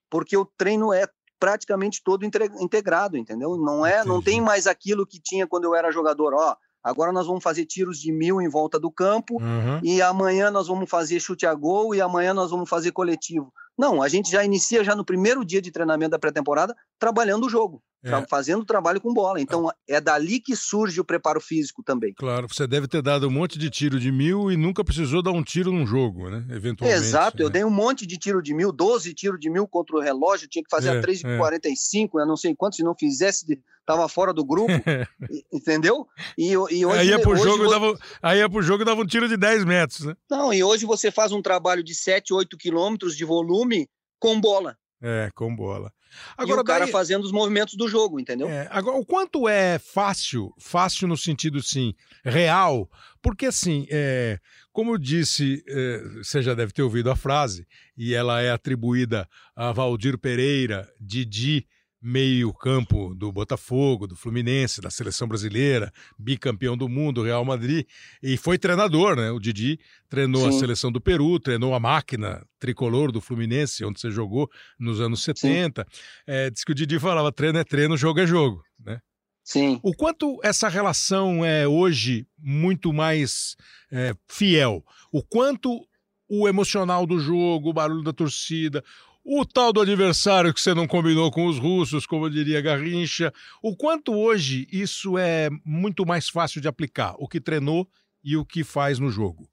Porque o treino é praticamente todo integrado, entendeu? Não é, Entendi. não tem mais aquilo que tinha quando eu era jogador, ó, Agora nós vamos fazer tiros de mil em volta do campo uhum. e amanhã nós vamos fazer chute a gol e amanhã nós vamos fazer coletivo. Não, a gente já inicia já no primeiro dia de treinamento da pré-temporada trabalhando o jogo, é. fazendo trabalho com bola. Então é dali que surge o preparo físico também. Claro, você deve ter dado um monte de tiro de mil e nunca precisou dar um tiro num jogo, né? Eventualmente. Exato, né? eu dei um monte de tiro de mil, 12 tiros de mil contra o relógio, tinha que fazer é, a 3,45, é. eu não sei quanto, se não fizesse, estava fora do grupo, [LAUGHS] entendeu? E, e hoje, aí ia pro hoje, jogo hoje... Dava, aí ia pro jogo e dava um tiro de 10 metros, né? Não, e hoje você faz um trabalho de 7, 8 quilômetros de volume com bola. É, com bola. Agora, e o cara daí... fazendo os movimentos do jogo, entendeu? É, agora, o quanto é fácil, fácil no sentido, sim, real, porque assim, é, como eu disse, é, você já deve ter ouvido a frase, e ela é atribuída a Valdir Pereira, Didi, meio-campo do Botafogo, do Fluminense, da seleção brasileira, bicampeão do mundo, Real Madrid, e foi treinador, né? O Didi treinou Sim. a seleção do Peru, treinou a máquina tricolor do Fluminense, onde você jogou nos anos 70. É, diz que o Didi falava: treino é treino, jogo é jogo, né? Sim. O quanto essa relação é hoje muito mais é, fiel? O quanto o emocional do jogo, o barulho da torcida, o tal do adversário que você não combinou com os russos, como diria Garrincha, o quanto hoje isso é muito mais fácil de aplicar, o que treinou e o que faz no jogo?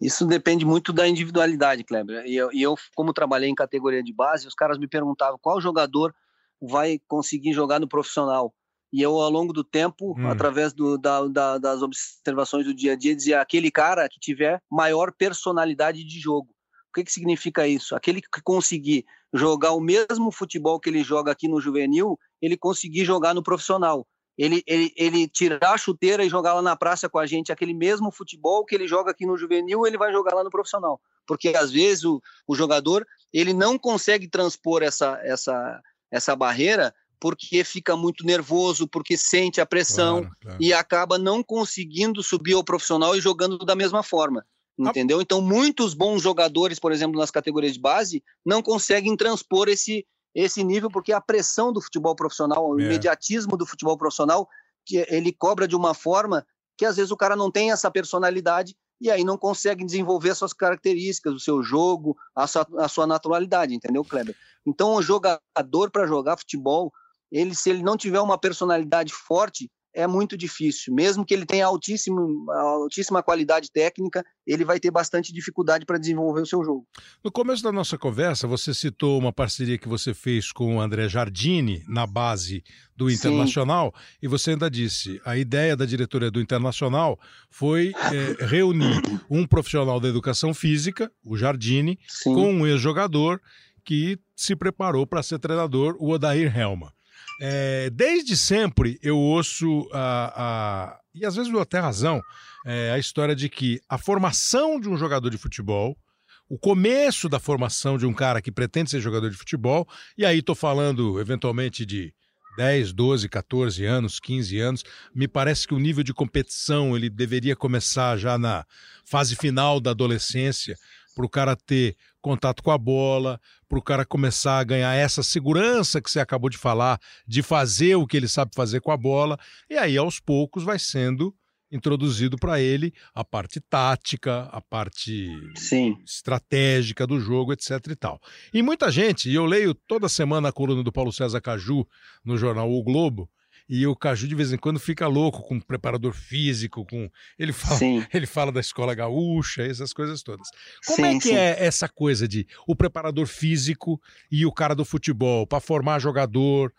Isso depende muito da individualidade, Kleber. E eu, e eu, como trabalhei em categoria de base, os caras me perguntavam qual jogador vai conseguir jogar no profissional. E eu, ao longo do tempo, hum. através do, da, da, das observações do dia a dia, dizia aquele cara que tiver maior personalidade de jogo. O que, que significa isso? Aquele que conseguir jogar o mesmo futebol que ele joga aqui no juvenil, ele conseguir jogar no profissional. Ele, ele, ele tirar a chuteira e jogar lá na praça com a gente, aquele mesmo futebol que ele joga aqui no juvenil, ele vai jogar lá no profissional. Porque às vezes o, o jogador ele não consegue transpor essa, essa, essa barreira porque fica muito nervoso, porque sente a pressão claro, claro. e acaba não conseguindo subir ao profissional e jogando da mesma forma entendeu? Então, muitos bons jogadores, por exemplo, nas categorias de base, não conseguem transpor esse, esse nível, porque a pressão do futebol profissional, o é. imediatismo do futebol profissional, que ele cobra de uma forma que às vezes o cara não tem essa personalidade e aí não consegue desenvolver as suas características, o seu jogo, a sua, a sua naturalidade, entendeu, Kleber? Então, o jogador para jogar futebol, ele se ele não tiver uma personalidade forte, é muito difícil. Mesmo que ele tenha altíssimo, altíssima qualidade técnica, ele vai ter bastante dificuldade para desenvolver o seu jogo. No começo da nossa conversa, você citou uma parceria que você fez com o André Jardini na base do Internacional Sim. e você ainda disse a ideia da diretoria do Internacional foi é, reunir um profissional da educação física, o Jardini, Sim. com um ex-jogador que se preparou para ser treinador, o Odair Helma. É, desde sempre eu ouço, a, a, e às vezes eu até razão, é, a história de que a formação de um jogador de futebol, o começo da formação de um cara que pretende ser jogador de futebol, e aí estou falando eventualmente de 10, 12, 14 anos, 15 anos, me parece que o nível de competição ele deveria começar já na fase final da adolescência, para o cara ter contato com a bola, para o cara começar a ganhar essa segurança que você acabou de falar, de fazer o que ele sabe fazer com a bola, e aí aos poucos vai sendo introduzido para ele a parte tática, a parte Sim. estratégica do jogo, etc e tal. E muita gente, e eu leio toda semana a coluna do Paulo César Caju no jornal O Globo, E o Caju de vez em quando fica louco com preparador físico, com ele fala, [LAUGHS] ele fala da escola gaúcha, essas coisas todas. Como sim, é que sim. é essa coisa de o preparador físico e o cara do futebol para formar jogador?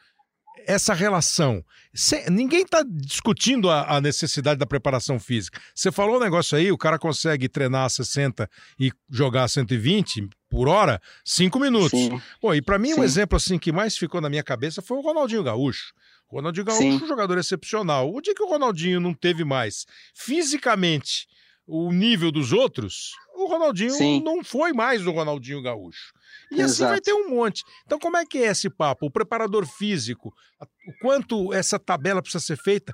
essa relação. Cê, ninguém está discutindo a, a, necessidade da preparação física. Você falou um negócio aí, o cara consegue treinar a 60 e jogar a 120 por hora, cinco minutos. Sim. Bom, e para mim, Sim. um exemplo assim que mais ficou na minha cabeça foi o Ronaldinho Gaúcho. O Ronaldinho Gaúcho é um jogador excepcional. O dia que o Ronaldinho não teve mais fisicamente o nível dos outros, o Ronaldinho Sim. não foi mais o Ronaldinho Gaúcho. E Exato. assim vai ter um monte. Então, como é que é esse papo? O preparador físico, o quanto essa tabela precisa ser feita?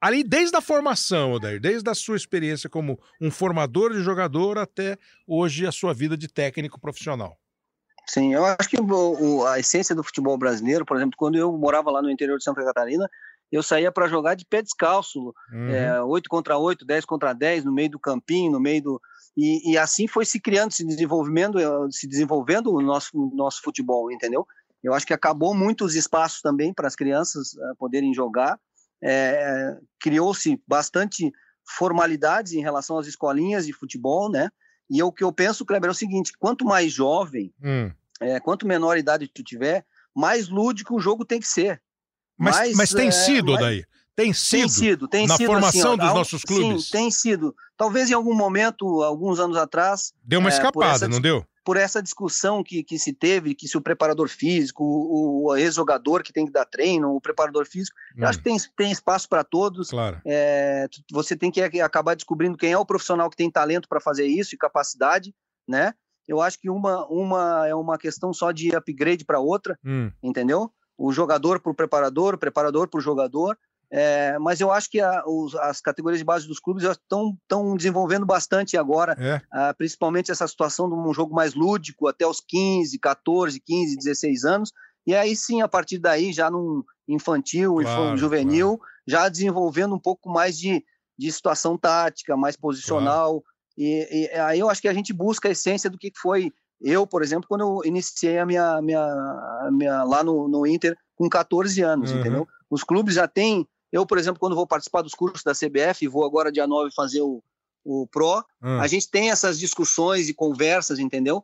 Ali desde a formação, Odair, desde a sua experiência como um formador de jogador até hoje a sua vida de técnico profissional. Sim, eu acho que o, a essência do futebol brasileiro, por exemplo, quando eu morava lá no interior de Santa Catarina, eu saía para jogar de pé descalço, uhum. é, 8 contra 8, 10 contra 10, no meio do campinho, no meio do. E, e assim foi se criando, se desenvolvendo, eh, se desenvolvendo o nosso, o nosso futebol, entendeu? Eu acho que acabou muitos espaços também para as crianças uh, poderem jogar. É, Criou-se bastante formalidades em relação às escolinhas de futebol, né? E o que eu penso, Kleber, é o seguinte: quanto mais jovem, hum. é, quanto menor idade tu tiver, mais lúdico o jogo tem que ser. Mas, mas, mas tem é, sido mas, daí? Tem sido, tem sido tem na sido, formação assim, dos nossos clubes? Sim, tem sido. Talvez em algum momento, alguns anos atrás... Deu uma é, escapada, essa, não deu? Por essa discussão que, que se teve, que se o preparador físico, o, o ex-jogador que tem que dar treino, o preparador físico, hum. eu acho que tem, tem espaço para todos. Claro. É, você tem que acabar descobrindo quem é o profissional que tem talento para fazer isso e capacidade, né? Eu acho que uma, uma é uma questão só de upgrade para outra, hum. entendeu? o jogador para o preparador, o preparador para o jogador. É, mas eu acho que a, os, as categorias de base dos clubes estão desenvolvendo bastante agora, é. a, principalmente essa situação de um jogo mais lúdico, até os 15, 14, 15, 16 anos. E aí sim, a partir daí, já no infantil, claro, juvenil, claro. já desenvolvendo um pouco mais de, de situação tática, mais posicional. Claro. E, e, aí eu acho que a gente busca a essência do que foi eu, por exemplo, quando eu iniciei a minha, minha, minha lá no, no Inter com 14 anos, uhum. entendeu? Os clubes já têm. Eu, por exemplo, quando vou participar dos cursos da CBF, vou agora dia 9 fazer o, o Pro, uhum. a gente tem essas discussões e conversas, entendeu?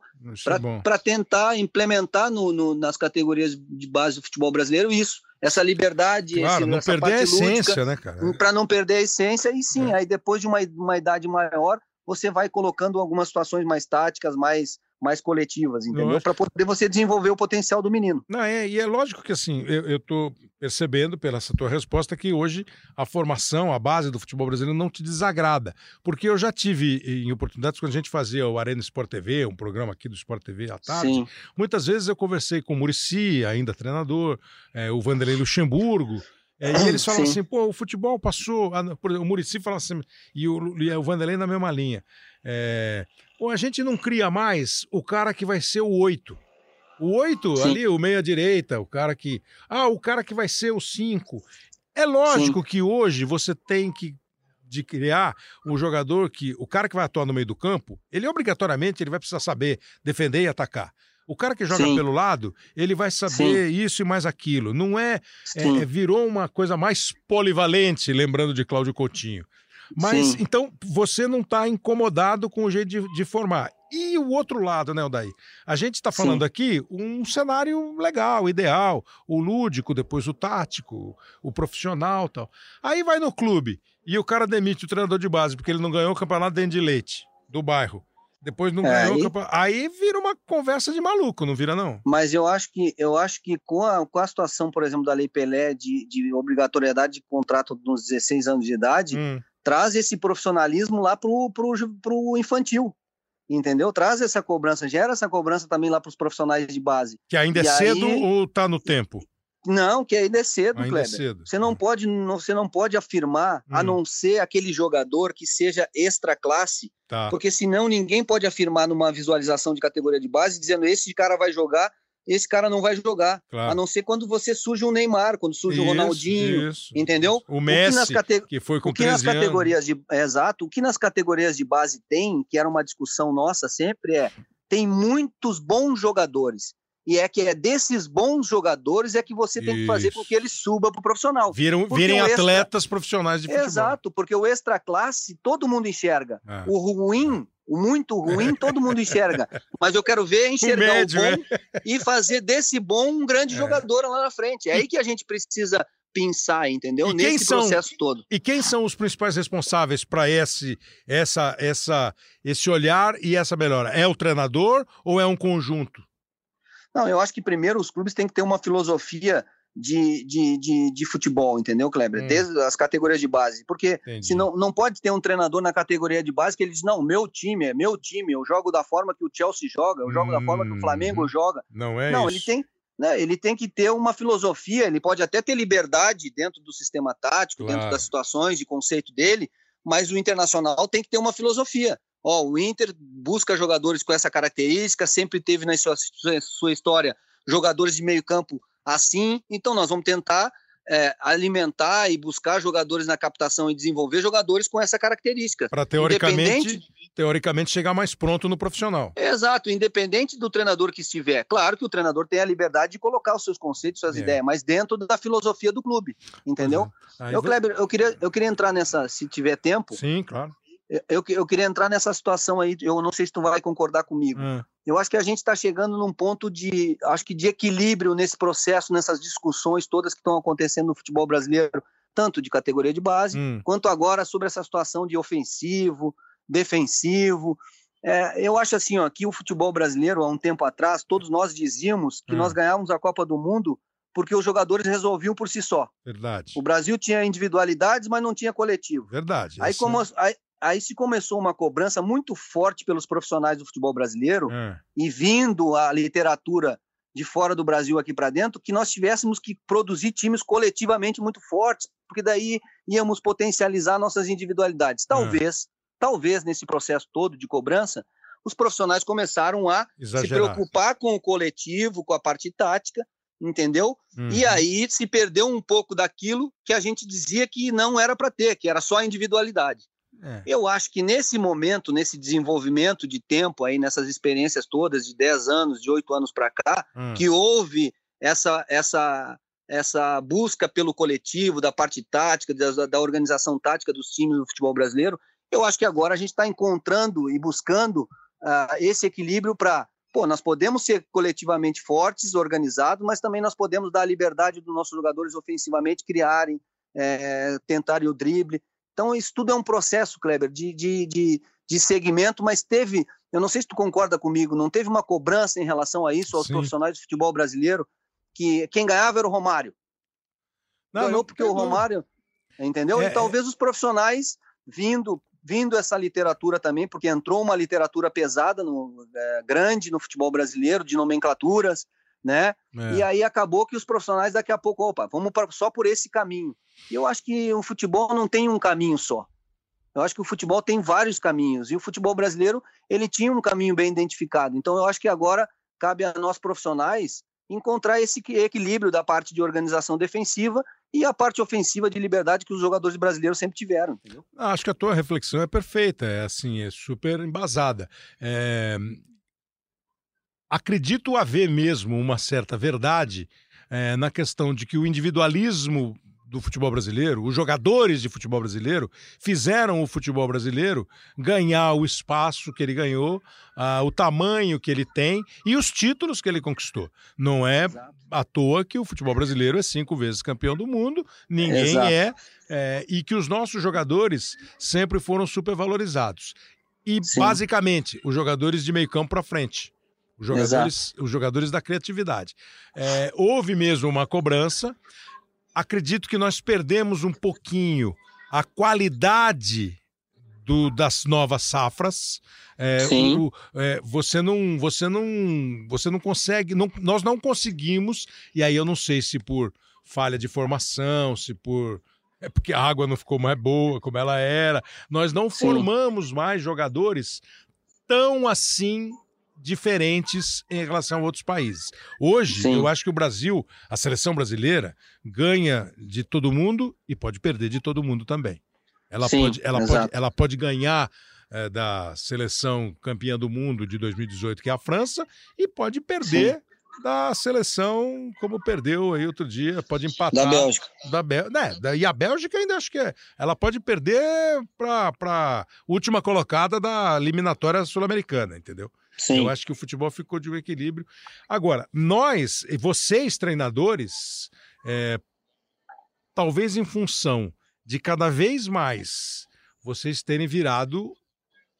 Para é tentar implementar no, no, nas categorias de base do futebol brasileiro isso, essa liberdade, claro, esse, não essa perder a essência, né, cara? Para não perder a essência, e sim, é. aí depois de uma, uma idade maior, você vai colocando algumas situações mais táticas, mais mais coletivas, entendeu? Para poder você desenvolver o potencial do menino. Não, é, e é lógico que assim, eu estou percebendo pela essa tua resposta que hoje a formação, a base do futebol brasileiro não te desagrada. Porque eu já tive em oportunidades quando a gente fazia o Arena Sport TV, um programa aqui do Sport TV à tarde, Sim. muitas vezes eu conversei com o Murici, ainda treinador, é, o Vanderlei Luxemburgo. É, e eles falam Sim. assim, pô, o futebol passou. o Murici fala assim, e o, e o Vanderlei na mesma linha. É, Pô, a gente não cria mais o cara que vai ser o oito. O oito ali, o meia-direita, o cara que. Ah, o cara que vai ser o cinco. É lógico Sim. que hoje você tem que de criar um jogador que. O cara que vai atuar no meio do campo, ele obrigatoriamente ele vai precisar saber defender e atacar. O cara que joga Sim. pelo lado, ele vai saber Sim. isso e mais aquilo. Não é, é, é, Virou uma coisa mais polivalente, lembrando de Cláudio Coutinho. Mas Sim. então você não está incomodado com o jeito de, de, formar. E o outro lado, né, Odaí? A gente está falando Sim. aqui um cenário legal, ideal, o lúdico, depois o tático, o profissional tal. Aí vai no clube e o cara demite o treinador de base porque ele não ganhou o campeonato dentro de leite do bairro. Depois não é, ganhou aí... Aí vira uma conversa de maluco, não vira, não? Mas eu acho que eu acho que com a, com a situação, por exemplo, da Lei Pelé de, de obrigatoriedade de contrato nos 16 anos de idade, hum traz esse profissionalismo lá pro, pro, pro infantil, entendeu? Traz essa cobrança, gera essa cobrança também lá para os profissionais de base. Que ainda é e é cedo aí... ou tá no tempo? Não, que ainda é cedo, ainda é Kleber. É cedo. Você não pode, não, você não pode afirmar, hum. a não ser aquele jogador que seja extra classe, tá. porque senão ninguém pode afirmar numa visualização de categoria de base dizendo esse cara vai jogar esse cara não vai jogar. Claro. A não ser quando você surge um Neymar, quando surge o um Ronaldinho, isso, entendeu? O Messi, o que, que, foi com o que nas categorias de é, exato, o que nas categorias de base tem, que era uma discussão nossa sempre é, tem muitos bons jogadores. E é que é desses bons jogadores é que você tem Isso. que fazer com que ele suba para o profissional. Viram, virem atletas extra... profissionais de futebol. Exato, porque o extra classe todo mundo enxerga. É. O ruim, o muito ruim, [LAUGHS] todo mundo enxerga. Mas eu quero ver enxergar o, médio, o bom é? e fazer desse bom um grande é. jogador lá na frente. É aí que a gente precisa pensar, entendeu? Nesse são, processo todo. E quem são os principais responsáveis para esse, essa, essa, esse olhar e essa melhora? É o treinador ou é um conjunto? Não, eu acho que primeiro os clubes têm que ter uma filosofia de, de, de, de futebol, entendeu, Kleber? Hum. Desde as categorias de base. Porque se não, não pode ter um treinador na categoria de base que ele diz: não, meu time é meu time, eu jogo da forma que o Chelsea joga, eu jogo hum. da forma que o Flamengo hum. joga. Não é não, isso. ele tem. Né, ele tem que ter uma filosofia, ele pode até ter liberdade dentro do sistema tático, claro. dentro das situações, de conceito dele, mas o internacional tem que ter uma filosofia. Ó, o Inter busca jogadores com essa característica, sempre teve na sua, sua história jogadores de meio campo assim, então nós vamos tentar é, alimentar e buscar jogadores na captação e desenvolver jogadores com essa característica. Para teoricamente, teoricamente chegar mais pronto no profissional. Exato, independente do treinador que estiver. Claro que o treinador tem a liberdade de colocar os seus conceitos, suas é. ideias, mas dentro da filosofia do clube, entendeu? É. Eu, Kleber, eu queria, eu queria entrar nessa, se tiver tempo. Sim, claro eu, eu queria entrar nessa situação aí, eu não sei se tu vai concordar comigo. Hum. Eu acho que a gente está chegando num ponto de, acho que de equilíbrio nesse processo, nessas discussões todas que estão acontecendo no futebol brasileiro, tanto de categoria de base, hum. quanto agora sobre essa situação de ofensivo, defensivo. É, eu acho assim, ó, que o futebol brasileiro, há um tempo atrás, todos nós dizíamos que hum. nós ganhávamos a Copa do Mundo porque os jogadores resolviam por si só. Verdade. O Brasil tinha individualidades, mas não tinha coletivo. Verdade. Aí, como, aí, aí se começou uma cobrança muito forte pelos profissionais do futebol brasileiro é. e vindo a literatura de fora do Brasil aqui para dentro, que nós tivéssemos que produzir times coletivamente muito fortes, porque daí íamos potencializar nossas individualidades. É. Talvez, é. talvez nesse processo todo de cobrança, os profissionais começaram a Exagerar. se preocupar com o coletivo, com a parte tática, entendeu? Uhum. E aí se perdeu um pouco daquilo que a gente dizia que não era para ter, que era só a individualidade. É. Eu acho que nesse momento, nesse desenvolvimento de tempo aí, nessas experiências todas de 10 anos, de 8 anos para cá, hum. que houve essa, essa, essa busca pelo coletivo, da parte tática, da, da organização tática dos times do futebol brasileiro, eu acho que agora a gente está encontrando e buscando uh, esse equilíbrio para pô, nós podemos ser coletivamente fortes, organizados, mas também nós podemos dar a liberdade dos nossos jogadores ofensivamente criarem, é, tentarem o drible. Então, isso tudo é um processo, Kleber, de, de, de, de segmento, mas teve, eu não sei se tu concorda comigo, não teve uma cobrança em relação a isso aos Sim. profissionais de futebol brasileiro, que quem ganhava era o Romário. Não, Ganhou porque o Romário, entendeu? É, e talvez é... os profissionais vindo vindo essa literatura também, porque entrou uma literatura pesada, no, é, grande no futebol brasileiro, de nomenclaturas, né? É. E aí acabou que os profissionais daqui a pouco, opa, vamos pra, só por esse caminho. E eu acho que o futebol não tem um caminho só. Eu acho que o futebol tem vários caminhos. E o futebol brasileiro, ele tinha um caminho bem identificado. Então eu acho que agora cabe a nós profissionais encontrar esse equilíbrio da parte de organização defensiva e a parte ofensiva de liberdade que os jogadores brasileiros sempre tiveram. Entendeu? Acho que a tua reflexão é perfeita, é assim, é super embasada. É... Acredito haver mesmo uma certa verdade é, na questão de que o individualismo do futebol brasileiro, os jogadores de futebol brasileiro, fizeram o futebol brasileiro ganhar o espaço que ele ganhou, uh, o tamanho que ele tem e os títulos que ele conquistou. Não é Exato. à toa que o futebol brasileiro é cinco vezes campeão do mundo, ninguém é, é, e que os nossos jogadores sempre foram supervalorizados. E, Sim. basicamente, os jogadores de meio campo para frente. Os jogadores, os jogadores da criatividade. É, houve mesmo uma cobrança acredito que nós perdemos um pouquinho a qualidade do, das novas safras. É, Sim. O, é, você não, você não, você não consegue, não, nós não conseguimos. E aí eu não sei se por falha de formação, se por é porque a água não ficou mais boa como ela era. Nós não Sim. formamos mais jogadores tão assim diferentes em relação a outros países. Hoje, Sim. eu acho que o Brasil, a seleção brasileira, ganha de todo mundo e pode perder de todo mundo também. Ela, Sim, pode, ela, pode, ela pode ganhar é, da seleção campeã do mundo de 2018, que é a França, e pode perder da seleção, como perdeu aí outro dia, pode empatar. Da Bélgica. Da Bé... né, e a Bélgica ainda acho que é. Ela pode perder para a última colocada da eliminatória sul-americana, entendeu? Sim. Eu acho que o futebol ficou de um equilíbrio. Agora, nós, vocês treinadores, é, talvez em função de cada vez mais vocês terem virado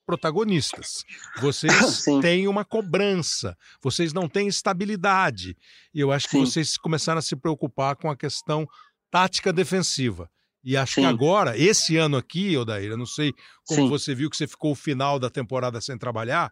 protagonistas. Vocês [COUGHS] Sim. têm uma cobrança, vocês não têm estabilidade. E eu acho que Sim. vocês começaram a se preocupar com a questão tática defensiva. E acho Sim. que agora, esse ano aqui, Odair, eu não sei como Sim. você viu que você ficou o final da temporada sem trabalhar.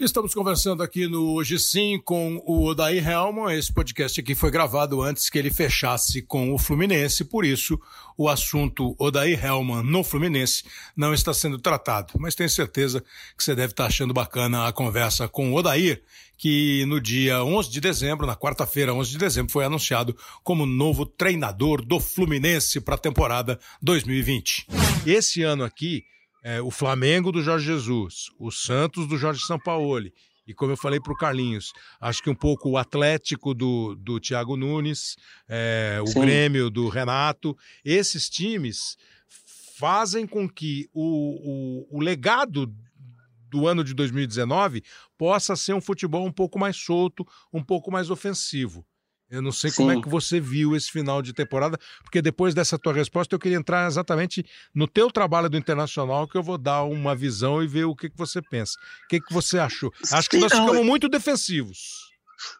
Estamos conversando aqui no Hoje Sim com o Odair Helman. Esse podcast aqui foi gravado antes que ele fechasse com o Fluminense, por isso o assunto Odair Helman no Fluminense não está sendo tratado. Mas tenho certeza que você deve estar achando bacana a conversa com o Odair, que no dia 11 de dezembro, na quarta-feira, 11 de dezembro, foi anunciado como novo treinador do Fluminense para a temporada 2020. Esse ano aqui, é, o Flamengo do Jorge Jesus, o Santos do Jorge Sampaoli, e como eu falei para o Carlinhos, acho que um pouco o Atlético do, do Thiago Nunes, é, o Sim. Grêmio do Renato, esses times fazem com que o, o, o legado do ano de 2019 possa ser um futebol um pouco mais solto, um pouco mais ofensivo. Eu não sei Sim. como é que você viu esse final de temporada, porque depois dessa tua resposta eu queria entrar exatamente no teu trabalho do Internacional, que eu vou dar uma visão e ver o que, que você pensa. O que, que você achou? Acho que nós ficamos muito defensivos.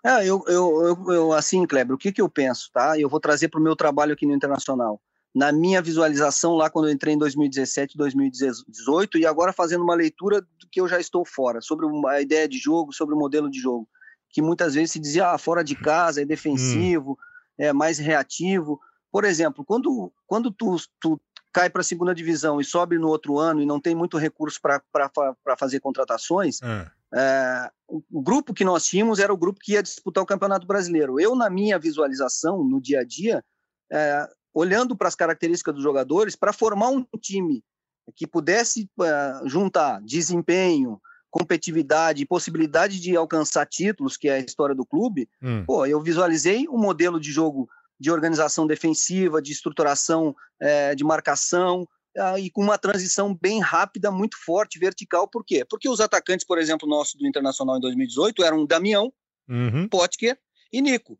É, eu, eu, eu, eu, assim, Kleber, o que, que eu penso, tá? Eu vou trazer para o meu trabalho aqui no Internacional na minha visualização lá quando eu entrei em 2017, 2018 e agora fazendo uma leitura do que eu já estou fora, sobre a ideia de jogo, sobre o modelo de jogo, que muitas vezes se dizia ah, fora de casa, é defensivo, hum. é mais reativo. Por exemplo, quando, quando tu, tu cai para a segunda divisão e sobe no outro ano e não tem muito recurso para fazer contratações, é. É, o grupo que nós tínhamos era o grupo que ia disputar o Campeonato Brasileiro. Eu, na minha visualização, no dia a dia, é, olhando para as características dos jogadores, para formar um time que pudesse uh, juntar desempenho, competitividade e possibilidade de alcançar títulos, que é a história do clube, hum. pô, eu visualizei um modelo de jogo de organização defensiva, de estruturação é, de marcação, uh, e com uma transição bem rápida, muito forte, vertical. Por quê? Porque os atacantes, por exemplo, nosso do Internacional em 2018 eram Damião, uhum. Potker e Nico.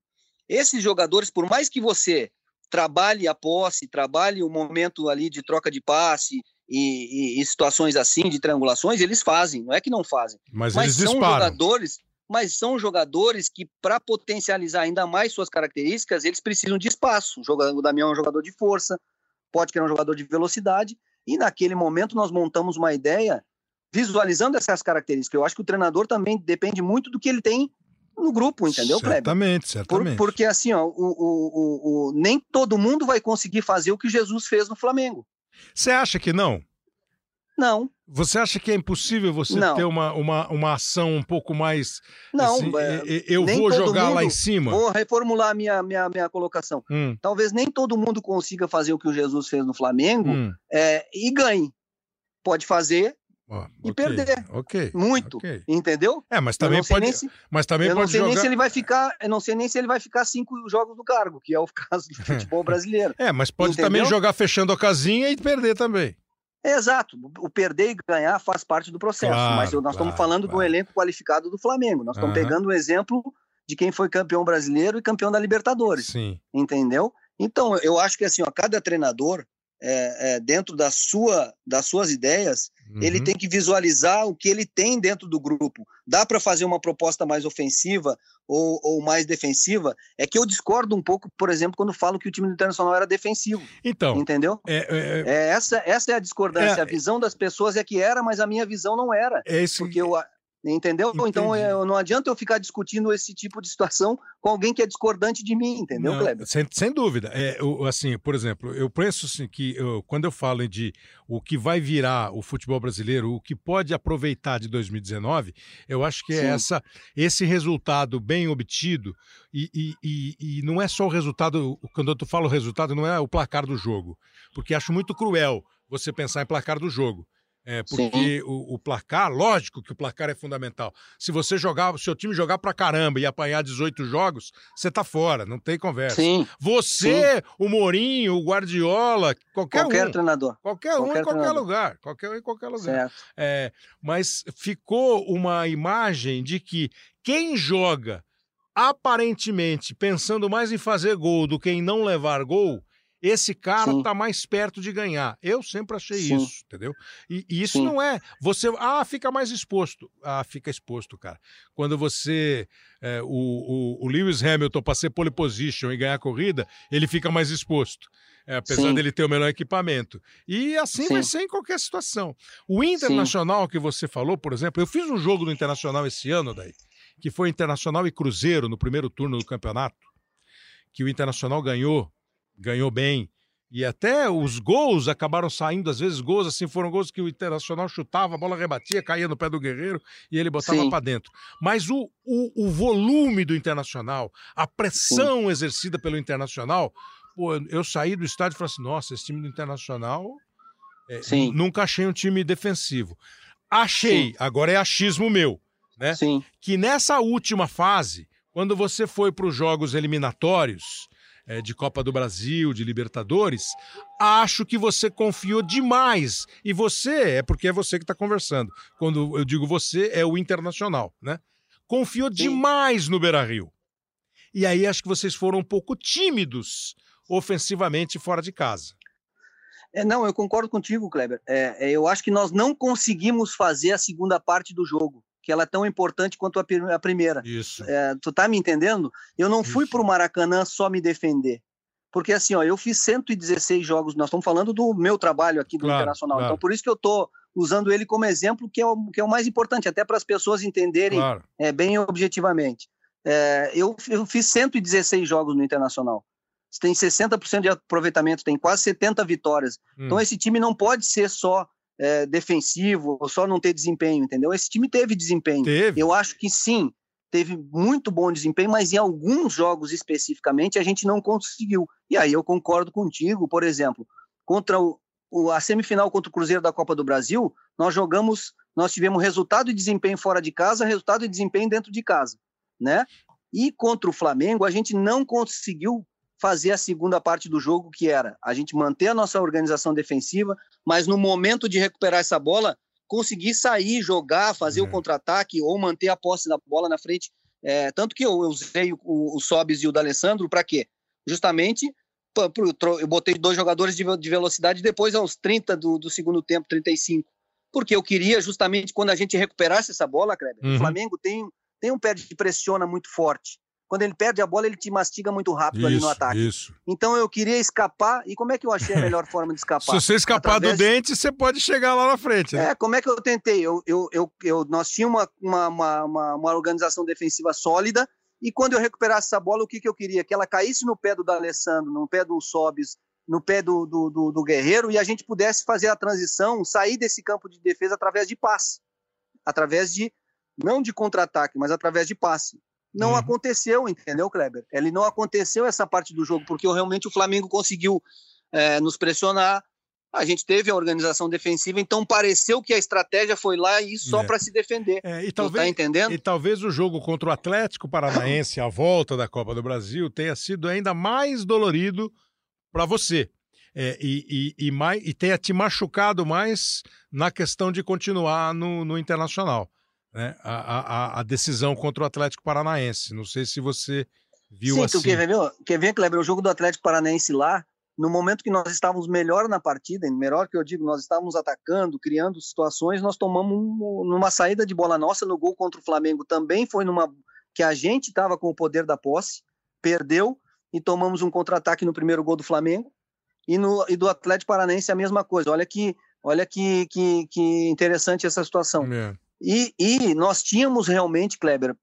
Esses jogadores, por mais que você trabalhe a posse, trabalhe o momento ali de troca de passe e, e, e situações assim, de triangulações, eles fazem, não é que não fazem. Mas, mas são disparam. jogadores, mas são jogadores que, para potencializar ainda mais suas características, eles precisam de espaço. O Damião é um jogador de força, pode que é um jogador de velocidade, e naquele momento nós montamos uma ideia visualizando essas características. Eu acho que o treinador também depende muito do que ele tem no grupo, entendeu, Kleber? Certamente, certamente. Por, porque assim, ó, o, o, o, nem todo mundo vai conseguir fazer o que Jesus fez no Flamengo. Você acha que não? Não. Você acha que é impossível você não. ter uma, uma, uma ação um pouco mais. Não, assim, é, eu vou jogar mundo, lá em cima? Vou reformular minha, minha, minha colocação. Hum. Talvez nem todo mundo consiga fazer o que o Jesus fez no Flamengo hum. é, e ganhe. Pode fazer Oh, e okay, perder. Ok. Muito. Okay. Entendeu? É, mas também pode. Se, mas também eu pode não sei jogar... nem se ele vai ficar. Eu não sei nem se ele vai ficar cinco jogos no cargo, que é o [LAUGHS] caso do futebol [LAUGHS] brasileiro. é, mas pode entendeu? também jogar fechando a casinha e perder também. É, exato. O perder e ganhar faz parte do processo. Claro, mas nós claro, estamos falando claro. do elenco qualificado do Flamengo. Nós estamos uhum. pegando um exemplo de quem foi campeão brasileiro e campeão da Libertadores. Sim. Entendeu? Então, eu acho que assim, ó, cada treinador é, é, dentro da sua, das suas ideias, uhum. ele tem que visualizar o que ele tem dentro do grupo. Dá para fazer uma proposta mais ofensiva ou, ou, mais defensiva? É que eu discordo um pouco, por exemplo, quando falo que o time do Internacional era defensivo. Então. Entendeu? É, é, é, é essa, essa é a discordância. É, a visão das pessoas é que era, mas a minha visão não era. É esse... Porque eu, Entendeu? Entendi. Então eu, não adianta eu ficar discutindo esse tipo de situação com alguém que é discordante de mim, entendeu, não, Kleber? Sem, sem dúvida. É, eu, assim, por exemplo, eu penso assim, que eu, quando eu falo de o que vai virar o futebol brasileiro, o que pode aproveitar de 2019, eu acho que é essa, esse resultado bem obtido, e, e, e, e não é só o resultado, quando eu falo resultado, não é o placar do jogo, porque acho muito cruel você pensar em placar do jogo. É, porque o, o, placar, lógico que o placar é fundamental. Se você jogar, se o seu time jogar pra caramba e apanhar 18 jogos, você tá fora, não tem conversa. Sim. Você, Sim. o Mourinho, o Guardiola, qualquer, qualquer um. treinador. Qualquer, um em qualquer treinador. lugar. Qualquer um em qualquer lugar. Certo. É, mas ficou uma imagem de que quem joga aparentemente pensando mais em fazer gol do que em não levar gol, esse cara Sim. tá mais perto de ganhar. Eu sempre achei Sim. isso, entendeu? E, e isso Sim. não é. Você. Ah, fica mais exposto. Ah, fica exposto, cara. Quando você. É, o, o, o, Lewis Hamilton, para ser pole position e ganhar a corrida, ele fica mais exposto. É, apesar dele ter o melhor equipamento. E assim vai ser em qualquer situação. O Internacional que você falou, por exemplo, eu fiz um jogo no Internacional esse ano, daí, que foi Internacional e Cruzeiro no primeiro turno do campeonato, que o Internacional ganhou ganhou bem. E até os gols acabaram saindo, às vezes gols assim foram gols que o Internacional chutava, a bola rebatia, caía no pé do Guerreiro e ele botava para dentro. Mas o, o, o, volume do Internacional, a pressão Sim. exercida pelo Internacional, pô, eu saí do estádio e falei assim: nossa, esse time do Internacional é, nunca achei um time defensivo. Achei, Sim. agora é achismo meu, né? Sim. Que nessa última fase, quando você foi para os jogos eliminatórios, é, de Copa do Brasil, de Libertadores, acho que você confiou demais. E você, é porque é você que está conversando. Quando eu digo você, é o internacional, né? Confiou Sim. demais no Beira Rio. E aí acho que vocês foram um pouco tímidos ofensivamente fora de casa. É, não, eu concordo contigo, Kleber. É, é, eu acho que nós não conseguimos fazer a segunda parte do jogo que ela é tão importante quanto a, a primeira. Isso. É, tu tá me entendendo? Eu não Isso. fui para o Maracanã só me defender. Porque assim, ó, eu fiz 116 jogos, nós estamos falando do meu trabalho aqui do claro, Internacional. Claro. Então, por isso que eu estou usando ele como exemplo, que é o, que é o mais importante, até para as pessoas entenderem claro. é, bem objetivamente. É, eu, eu fiz 116 jogos no Internacional. Tem 60% de aproveitamento, tem quase 70 vitórias. Hum. Então, esse time não pode ser só é, defensivo ou só não ter desempenho, entendeu? Esse time teve desempenho. Teve. Eu acho que sim, teve muito bom desempenho, mas em alguns jogos especificamente a gente não conseguiu. E aí eu concordo contigo, por exemplo, contra o, o, a semifinal contra o Cruzeiro da Copa do Brasil, nós jogamos, nós tivemos resultado e desempenho fora de casa, resultado e desempenho dentro de casa, né? E contra o Flamengo a gente não conseguiu fazer a segunda parte do jogo, que era a gente manter a nossa organização defensiva, mas no momento de recuperar essa bola, conseguir sair, jogar, fazer é. o contra-ataque ou manter a posse da bola na frente. É, tanto que eu, eu usei o, o Sobis e o D'Alessandro para quê? Justamente eu botei dois jogadores de, de velocidade depois aos 30 do, do, segundo tempo, 35. Porque eu queria justamente quando a gente recuperasse essa bola, Kleber, uhum. o Flamengo tem, tem um pé de pressiona muito forte quando ele perde a bola, ele te mastiga muito rápido isso, ali no ataque. Isso. Então eu queria escapar. E como é que eu achei a [LAUGHS] melhor forma de escapar? Se você escapar Através... do dente, você pode chegar lá na frente. Né? É, como é que eu tentei? Eu, eu, eu, eu nós tínhamos uma, uma, uma, uma, organização defensiva sólida. E quando eu recuperasse essa bola, o que, que eu queria? Que ela caísse no pé do D'Alessandro, no pé do Sobis, no pé do, do, do, do Guerreiro, e a gente pudesse fazer a transição, sair desse campo de defesa através de passe. Através de, não de contra-ataque, mas através de passe não uhum. aconteceu, entendeu, Kleber? Ele não aconteceu essa parte do jogo, porque realmente o Flamengo conseguiu é, nos pressionar. A gente teve a organização defensiva, então pareceu que a estratégia foi lá e só é. para se defender. É, e talvez, tá entendendo? E talvez o jogo contra o Atlético Paranaense, a volta da Copa do Brasil, tenha sido ainda mais dolorido para você. É, e, e, e, mais, e tenha te machucado mais na questão de continuar no, no Internacional né, a, a, a, decisão contra o Atlético Paranaense. Não sei se você viu Sim, assim. Quer ver, quer ver, Kleber, o jogo do Atlético Paranaense lá, no momento que nós estávamos melhor na partida, melhor que eu digo, nós estávamos atacando, criando situações, nós tomamos um, numa saída de bola nossa no gol contra o Flamengo também foi numa que a gente estava com o poder da posse, perdeu e tomamos um contra-ataque no primeiro gol do Flamengo e no e do Atlético Paranaense a mesma coisa. Olha que olha que que, que interessante essa situação. É. E, e nós tínhamos realmente, Kleber,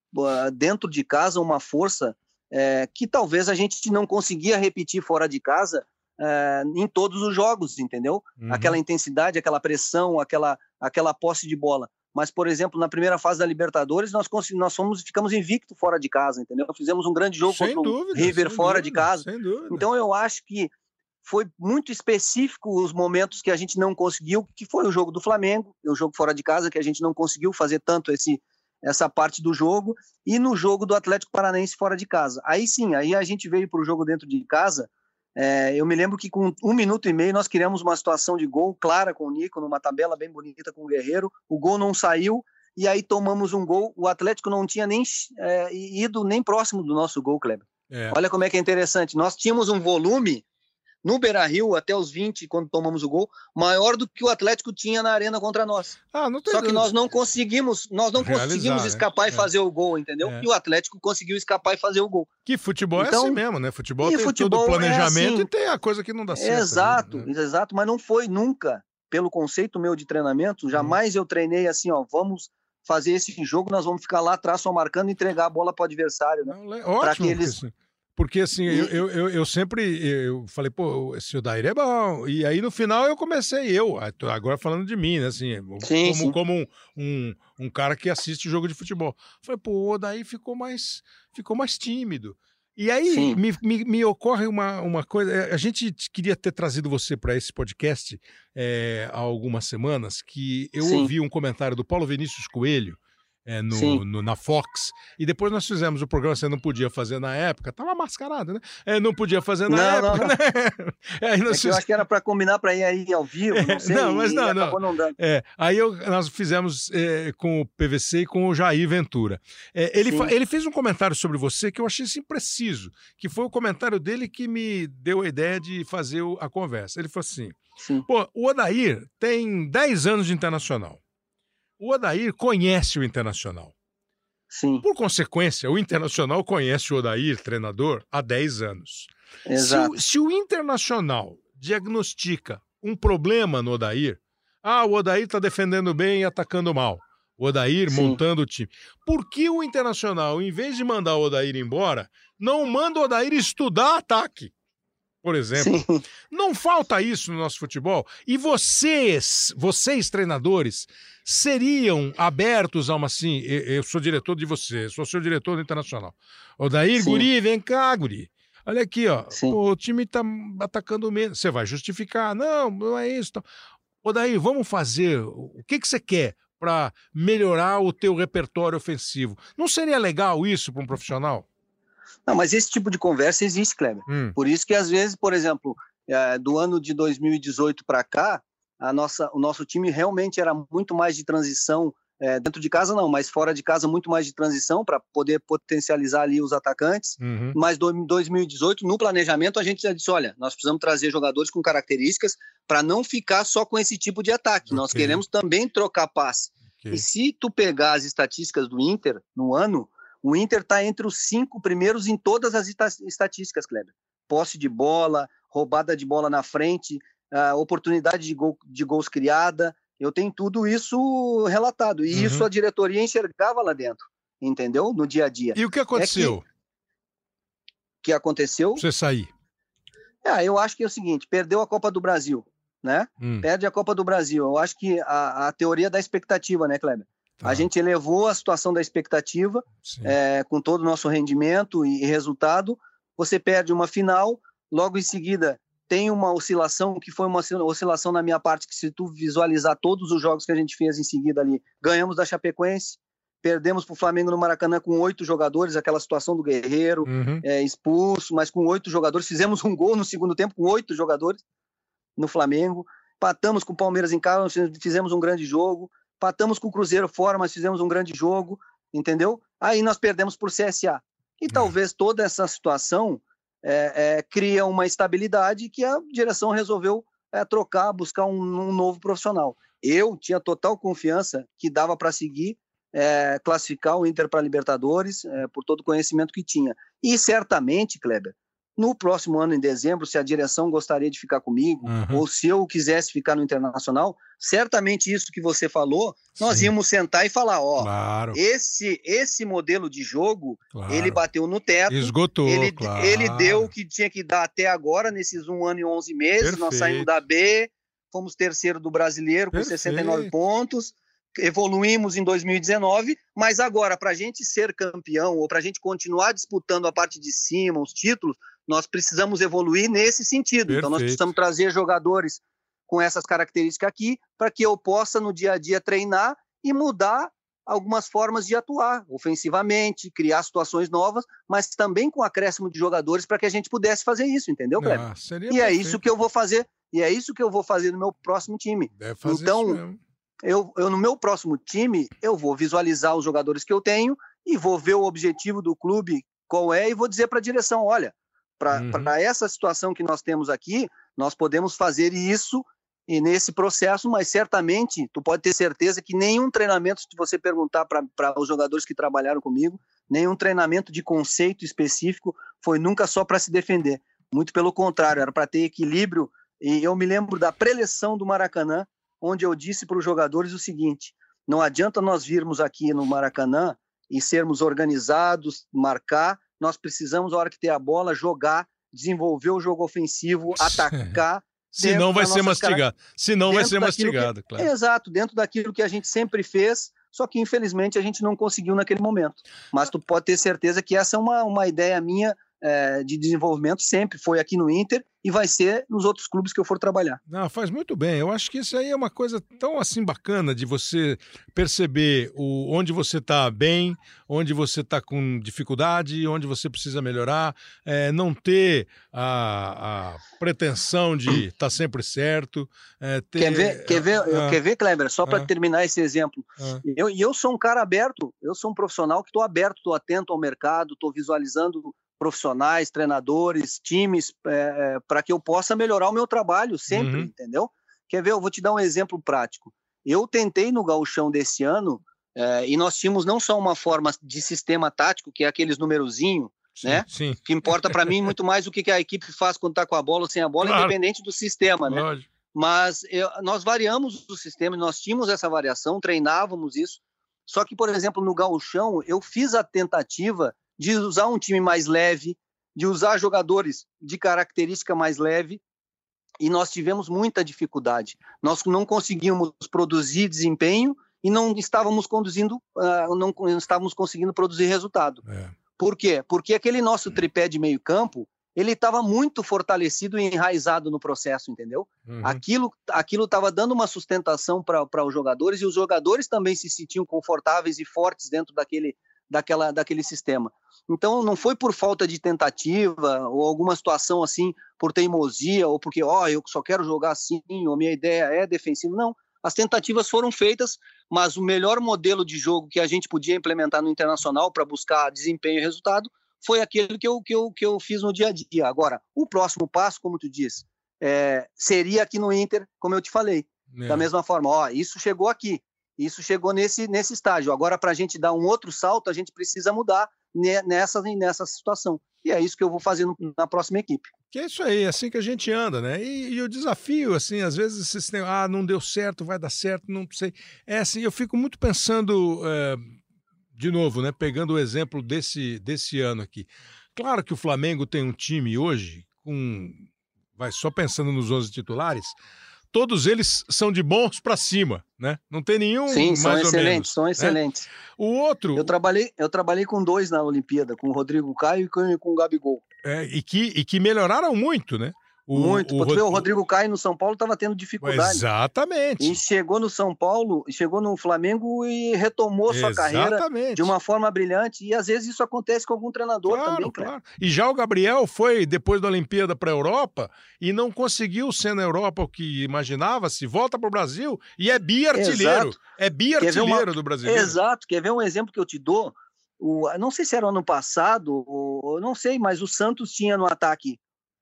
dentro de casa, uma força é, que talvez a gente não conseguia repetir fora de casa é, em todos os jogos, entendeu? Uhum. Aquela intensidade, aquela pressão, aquela, aquela posse de bola. Mas, por exemplo, na primeira fase da Libertadores, nós, nós fomos, ficamos invicto fora de casa, entendeu? Fizemos um grande jogo sem contra dúvida, o River fora dúvida, de casa. Sem dúvida. Então, eu acho que foi muito específico os momentos que a gente não conseguiu, que foi o jogo do Flamengo, o jogo fora de casa, que a gente não conseguiu fazer tanto esse essa parte do jogo, e no jogo do Atlético Paranaense fora de casa. Aí sim, aí a gente veio para o jogo dentro de casa. É, eu me lembro que com um minuto e meio nós criamos uma situação de gol clara com o Nico, numa tabela bem bonita com o Guerreiro. O gol não saiu, e aí tomamos um gol. O Atlético não tinha nem é, ido nem próximo do nosso gol, Kleber. É. Olha como é que é interessante. Nós tínhamos um volume no Beira Rio, até os 20, quando tomamos o gol, maior do que o Atlético tinha na arena contra nós. Ah, não tem Só que nós não conseguimos, nós não Realizar, conseguimos né? escapar e é. fazer o gol, entendeu? É. E o Atlético conseguiu escapar e fazer o gol. Que futebol então, é assim mesmo, né? Futebol tem futebol todo o planejamento é assim. e tem a coisa que não dá certo. Exato, né? exato, mas não foi nunca, pelo conceito meu de treinamento, jamais hum. eu treinei assim, ó, vamos fazer esse jogo, nós vamos ficar lá atrás só marcando e entregar a bola para o adversário, né? Para que eles porque assim, eu, eu, eu, sempre eu falei, pô, esse Odair é bom. E aí no final eu comecei, eu, agora falando de mim, né? Assim, sim, como, sim. como um, um, um, cara que assiste jogo de futebol. Falei, pô, o Odair ficou mais, ficou mais tímido. E aí me, me, me, ocorre uma, uma coisa. Eh, a gente queria ter trazido você para esse podcast é, há algumas semanas, que eu sim. ouvi um comentário do Paulo Vinícius Coelho é, no, no, na Fox. E depois nós fizemos o programa, você não podia fazer na época, tava mascarado, né? É, não podia fazer na não, época, não, não. né? [LAUGHS] aí nós é eu acho que era para combinar para ir aí ao vivo, não sei. não, mas não, não. não dando. É, aí eu, nós fizemos é, com o PVC e com o Jair Ventura. É, ele, ele fez um comentário sobre você que eu achei assim preciso, que foi o comentário dele que me deu a ideia de fazer a conversa. Ele falou assim: Sim. pô, o Odair tem 10 anos de internacional o Odair conhece o Internacional. Sim. Por consequência, o Internacional conhece o Odair, treinador, há 10 anos. Exato. Se o, se o Internacional diagnostica um problema no Odair, ah, o Odair está defendendo bem e atacando mal. O Odair Sim. montando o time. Por que o Internacional, em vez de mandar o Odair embora, não manda o Odair estudar ataque? Por exemplo. Sim. Não falta isso no nosso futebol. E vocês, vocês treinadores, seriam abertos a uma assim? Eu sou diretor de você, sou seu diretor do Internacional. Odair Sim. Guri, vem cá, Guri. Olha aqui, ó. Pô, o time tá atacando menos. Você vai justificar? Não, não é isso. Odair, vamos fazer. O que, que você quer para melhorar o teu repertório ofensivo? Não seria legal isso para um profissional? Não, mas esse tipo de conversa existe, Kleber. Hum. Por isso que às vezes, por exemplo, é, do ano de 2018 para cá, a nossa, o nosso time realmente era muito mais de transição é, dentro de casa não, mas fora de casa muito mais de transição para poder potencializar ali os atacantes. Uhum. Mas em 2018, no planejamento, a gente já disse: olha, nós precisamos trazer jogadores com características para não ficar só com esse tipo de ataque. Okay. Nós queremos também trocar passe. Okay. E se tu pegar as estatísticas do Inter no ano, o Inter está entre os cinco primeiros em todas as estatísticas, Kleber. Posse de bola, roubada de bola na frente, oportunidade de, gol, de gols criada. Eu tenho tudo isso relatado. E uhum. isso a diretoria enxergava lá dentro, entendeu? No dia a dia. E o que aconteceu? É que, que aconteceu? Você sair. É, eu acho que é o seguinte: perdeu a Copa do Brasil, né? Hum. Perde a Copa do Brasil. Eu acho que a, a teoria da expectativa, né, Kleber? Tá. A gente elevou a situação da expectativa é, com todo o nosso rendimento e resultado. Você perde uma final, logo em seguida tem uma oscilação, que foi uma oscilação na minha parte, que se tu visualizar todos os jogos que a gente fez em seguida ali, ganhamos da Chapecoense, perdemos para o Flamengo no Maracanã com oito jogadores, aquela situação do Guerreiro uhum. é, expulso, mas com oito jogadores, fizemos um gol no segundo tempo com oito jogadores no Flamengo, patamos com o Palmeiras em casa, fizemos um grande jogo, Patamos com o Cruzeiro fora, mas fizemos um grande jogo, entendeu? Aí nós perdemos por CSA. E é. talvez toda essa situação é, é, cria uma estabilidade que a direção resolveu é, trocar, buscar um, um, novo profissional. Eu tinha total confiança que dava para seguir, é, classificar o Inter para Libertadores, é, por todo o conhecimento que tinha. E certamente, Kleber, no próximo ano, em dezembro, se a direção gostaria de ficar comigo, uhum. ou se eu quisesse ficar no Internacional, certamente isso que você falou, nós Sim. íamos sentar e falar, ó, claro. esse esse modelo de jogo, claro. ele bateu no teto, esgotou, ele, claro. ele deu o que tinha que dar até agora, nesses um ano e onze meses, Perfeito. nós saímos da B, fomos terceiro do Brasileiro com Perfeito. 69 pontos, evoluímos em 2019, mas agora, para a gente ser campeão ou para a gente continuar disputando a parte de cima, os títulos, nós precisamos evoluir nesse sentido. Perfeito. Então, nós precisamos trazer jogadores com essas características aqui, para que eu possa, no dia a dia, treinar e mudar algumas formas de atuar ofensivamente, criar situações novas, mas também com acréscimo de jogadores para que a gente pudesse fazer isso, entendeu, Kleber? Ah, e perfeito. é isso que eu vou fazer, e é isso que eu vou fazer no meu próximo time. então, eu, eu no meu próximo time, eu vou visualizar os jogadores que eu tenho e vou ver o objetivo do clube qual é e vou dizer para a direção, olha, para uhum. essa situação que nós temos aqui, nós podemos fazer isso e nesse processo, mas certamente tu pode ter certeza que nenhum treinamento, se você perguntar para os jogadores que trabalharam comigo, nenhum treinamento de conceito específico foi nunca só para se defender. Muito pelo contrário, era para ter equilíbrio. E eu me lembro da preleção do Maracanã, onde eu disse para os jogadores o seguinte: não adianta nós virmos aqui no Maracanã e sermos organizados, marcar, nós precisamos, na hora que ter a bola, jogar, desenvolver o jogo ofensivo, atacar [LAUGHS] Senão vai ser mastigado. Senão vai ser mastigado, que... claro. Exato, dentro daquilo que a gente sempre fez, só que infelizmente a gente não conseguiu naquele momento. Mas tu pode ter certeza que essa é uma, uma ideia minha é, de desenvolvimento, sempre foi aqui no Inter e vai ser nos outros clubes que eu for trabalhar. Não, faz muito bem. Eu acho que isso aí é uma coisa tão assim bacana de você perceber o, onde você está bem, onde você está com dificuldade, onde você precisa melhorar, é, não ter a, a pretensão de estar tá sempre certo. É, ter, quer ver, quer ver, ah, quer ver Kleber? Só para ah, terminar esse exemplo. Ah, eu, eu sou um cara aberto, eu sou um profissional que estou aberto, estou atento ao mercado, estou visualizando profissionais, treinadores, times, é, é para que eu possa melhorar o meu trabalho sempre, uhum. entendeu? Quer ver? Eu vou te dar um exemplo prático. Eu tentei no gauchão desse ano é, e nós tínhamos não só uma forma de sistema tático, que é aqueles numerozinho, sim, né? Sim. Que importa para mim muito mais o que, que a equipe faz quando está com a bola ou sem a bola, claro. independente do sistema, né? Lógico. Mas eu, nós variamos o sistema, nós tínhamos essa variação, treinávamos isso. Só que, por exemplo, no gauchão, eu fiz a tentativa de usar um time mais leve, de usar jogadores de característica mais leve, e nós tivemos muita dificuldade. Nós não conseguimos produzir desempenho e não estávamos conduzindo, uh, não, estávamos conseguindo produzir resultado. É. Por quê? Porque aquele nosso tripé de meio campo, ele estava muito fortalecido e enraizado no processo, entendeu? Uhum. Aquilo aquilo estava dando uma sustentação para os jogadores e os jogadores também se sentiam confortáveis e fortes dentro daquele, daquela, daquele sistema. Então, não foi por falta de tentativa ou alguma situação assim, por teimosia ou porque, ó, oh, eu só quero jogar assim, ou minha ideia é defensiva. Não. As tentativas foram feitas, mas o melhor modelo de jogo que a gente podia implementar no internacional para buscar desempenho e resultado foi aquele que eu, que, eu, que eu fiz no dia a dia. Agora, o próximo passo, como tu disse, é, seria aqui no Inter, como eu te falei. É. Da mesma forma, ó, isso chegou aqui, isso chegou nesse, nesse estágio. Agora, para a gente dar um outro salto, a gente precisa mudar nessa, nessa situação. E é isso que eu vou fazer na próxima equipe. Que é isso aí, é assim que a gente anda, né? E, e o desafio, assim, às vezes você tem, ah, não deu certo, vai dar certo, não sei. É assim, eu fico muito pensando, é, de novo, né? Pegando o exemplo desse, desse ano aqui. Claro que o Flamengo tem um time hoje com. Vai só pensando nos 11 titulares, todos eles são de bons para cima, né? Não tem nenhum Sim, mais são excelentes, menos, são excelentes. Né? O outro... Eu trabalhei, eu trabalhei com dois na Olimpíada, com o Rodrigo Caio e com, com o Gabigol. É, e, que, e que melhoraram muito, né? O, Muito. O, Rod... o Rodrigo Caio no São Paulo estava tendo dificuldade. Exatamente. E chegou no São Paulo, chegou no Flamengo e retomou sua carreira de uma forma brilhante. E às vezes isso acontece com algum treinador claro, também. Claro. E já o Gabriel foi depois da Olimpíada para a Europa e não conseguiu ser na Europa o que imaginava-se. Volta para o Brasil e é bi-artilheiro. É bi-artilheiro uma... do Brasil. Exato. Quer ver um exemplo que eu te dou? O, não sei se era ano passado, ou, não sei, mas o Santos tinha no ataque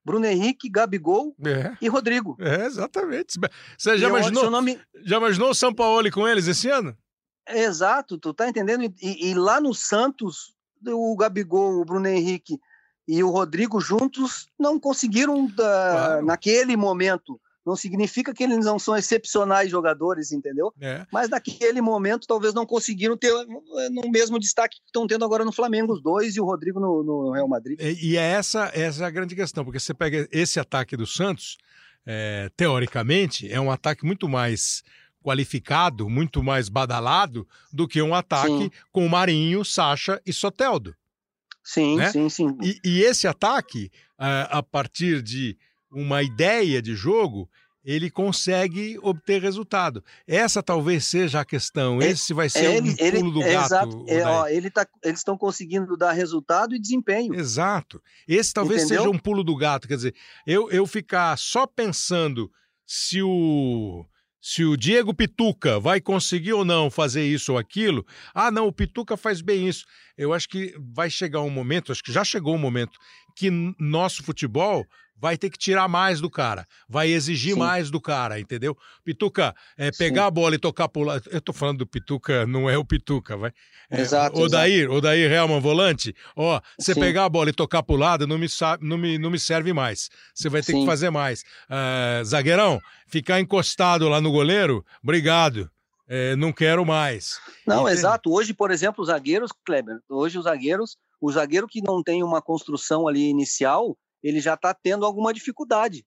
Bruno Henrique, Gabigol é. e Rodrigo. É, exatamente. Você já imaginou, nome... já imaginou o São Paulo com eles esse ano? Exato, tu tá entendendo? E, e, lá no Santos, o Gabigol, o Bruno Henrique e o Rodrigo juntos não conseguiram, da, claro. naquele momento, não significa que eles não são excepcionais jogadores, entendeu? É. Mas naquele momento talvez não conseguiram ter eh, no mesmo destaque que estão tendo agora no Flamengo, os dois e o Rodrigo no, no Real Madrid. E, e, é essa, essa é a grande questão, porque você pega esse ataque do Santos, é, teoricamente, é um ataque muito mais qualificado, muito mais badalado do que um ataque Sim. com Marinho, Sacha e Soteldo. Sim, né? sim, sim. E, e esse ataque, a, a partir de uma ideia de jogo, ele consegue obter resultado. Essa talvez seja a questão. É- Esse vai ser ele, um ele- pulo do é gato. exato. É, ó, ele tá, eles estão conseguindo dar resultado e desempenho. Exato. Esse talvez Entendeu? seja um pulo do gato. Quer dizer, eu, eu ficar só pensando se o. Se o Diego Pituca vai conseguir ou não fazer isso ou aquilo, ah, não, o Pituca faz bem isso. Eu acho que vai chegar um momento, acho que já chegou um momento, que nosso futebol vai ter que tirar mais do cara, vai exigir Sim. mais do cara, entendeu? Pituca, é, Sim. pegar a bola e tocar pro lado. Eu tô falando do Pituca, não é o Pituca, vai. É, Exato, Odair, Odair Helman, volante, ó, você Sim. pegar a bola e tocar pro lado não me, não me, não me serve mais. Você vai ter que Sim. fazer mais. Ah, zagueirão, ficar encostado lá no goleiro, obrigado. É, não quero mais. Não, Entende? exato. Hoje, por exemplo, os zagueiros, Kleber, hoje os zagueiros, o zagueiro que não tem uma construção ali inicial, ele já está tendo alguma dificuldade,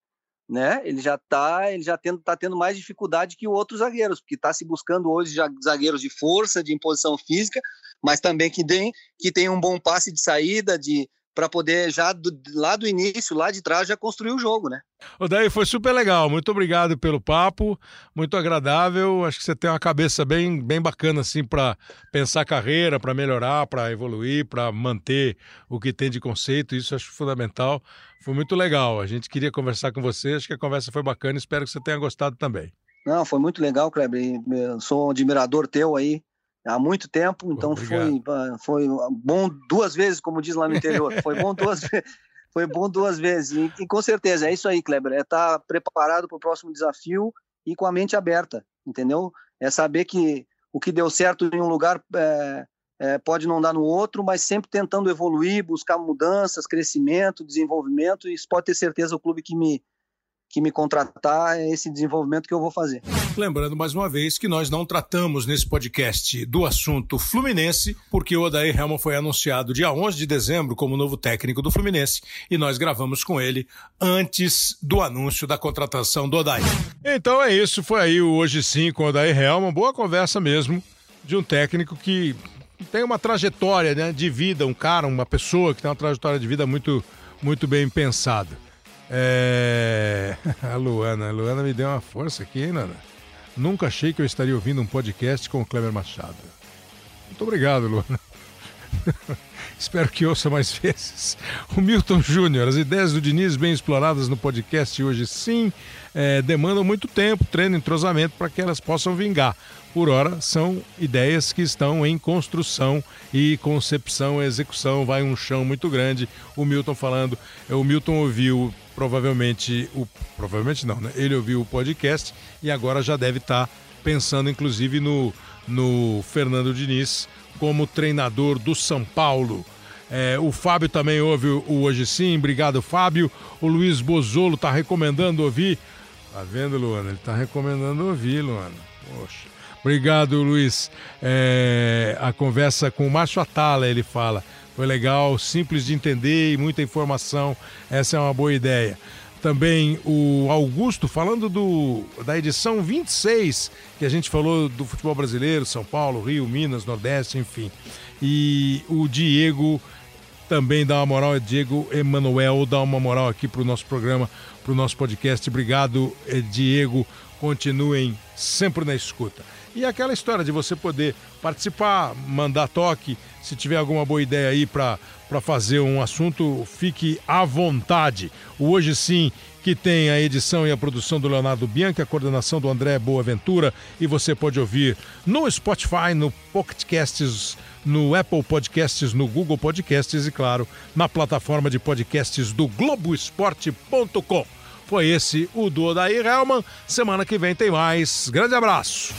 né? Ele já está, ele já tendo, tá tendo mais dificuldade que outros zagueiros, porque está se buscando hoje já zagueiros de força, de imposição física, mas também que tem que tem um bom passe de saída, de para poder já do, lá do início, lá de trás, já construir o jogo, né? Odair, foi super legal. Muito obrigado pelo papo, muito agradável. Acho que você tem uma cabeça bem, bem bacana assim para pensar carreira, para melhorar, para evoluir, para manter o que tem de conceito. Isso acho fundamental. Foi muito legal. A gente queria conversar com você. Acho que a conversa foi bacana. Espero que você tenha gostado também. Não, foi muito legal, Kleber. eu Sou um admirador teu aí há muito tempo, então foi, foi bom duas vezes, como diz lá no interior. Foi bom duas vezes. [LAUGHS] Foi bom duas vezes. E, e com certeza, é isso aí, Kleber. É estar preparado para o próximo desafio e com a mente aberta, entendeu? É saber que o que deu certo em um lugar é, é, pode não dar no outro, mas sempre tentando evoluir, buscar mudanças, crescimento, desenvolvimento. E isso pode ter certeza o clube que me, que me contratar é esse desenvolvimento que eu vou fazer. Lembrando mais uma vez que nós não tratamos nesse podcast do assunto Fluminense, porque o Odair Helman foi anunciado dia 11 de dezembro como novo técnico do Fluminense e nós gravamos com ele antes do anúncio da contratação do Odair. Então é isso, foi aí o Hoje Sim com o Odair Helman, boa conversa mesmo de um técnico que tem uma trajetória né, de vida, um cara, uma pessoa que tem uma trajetória de vida muito, muito bem pensada. É... [LAUGHS] A Luana, a Luana me deu uma força aqui, hein, Nana? Nunca achei que eu estaria ouvindo um podcast com o Kleber Machado. Muito obrigado, Luana. [LAUGHS] Espero que ouça mais vezes. O Milton Júnior, as ideias do Diniz bem exploradas no podcast hoje sim é, demandam muito tempo, treino, entrosamento para que elas possam vingar. Por hora, são ideias que estão em construção e concepção execução. Vai um chão muito grande. O Milton falando, o Milton ouviu provavelmente o provavelmente não, né? Ele ouviu o podcast e agora já deve estar pensando inclusive no no Fernando Diniz como treinador do São Paulo. É, o Fábio também ouve o Hoje Sim, obrigado Fábio. O Luiz Bozolo está recomendando ouvir. Tá vendo, Luana? Ele está recomendando ouvir, Luana. Poxa. Obrigado, Luiz. É, a conversa com o Márcio Atala, ele fala. Foi legal, simples de entender e muita informação. Essa é uma boa ideia. Também o Augusto, falando do, da edição 26, que a gente falou do futebol brasileiro, São Paulo, Rio, Minas, Nordeste, enfim. E o Diego também dá uma moral, Diego Emanuel dá uma moral aqui para o nosso programa, para o nosso podcast. Obrigado, Diego. Continuem sempre na escuta. E aquela história de você poder participar, mandar toque, se tiver alguma boa ideia aí para fazer um assunto, fique à vontade. Hoje Sim, que tem a edição e a produção do Leonardo Bianchi, a coordenação do André Boaventura, e você pode ouvir no Spotify, no Pocket Casts, no Apple Podcasts, no Google Podcasts e, claro, na plataforma de podcasts do Globoesporte.com. Foi esse o do Odair Helman. Semana que vem tem mais. Grande abraço.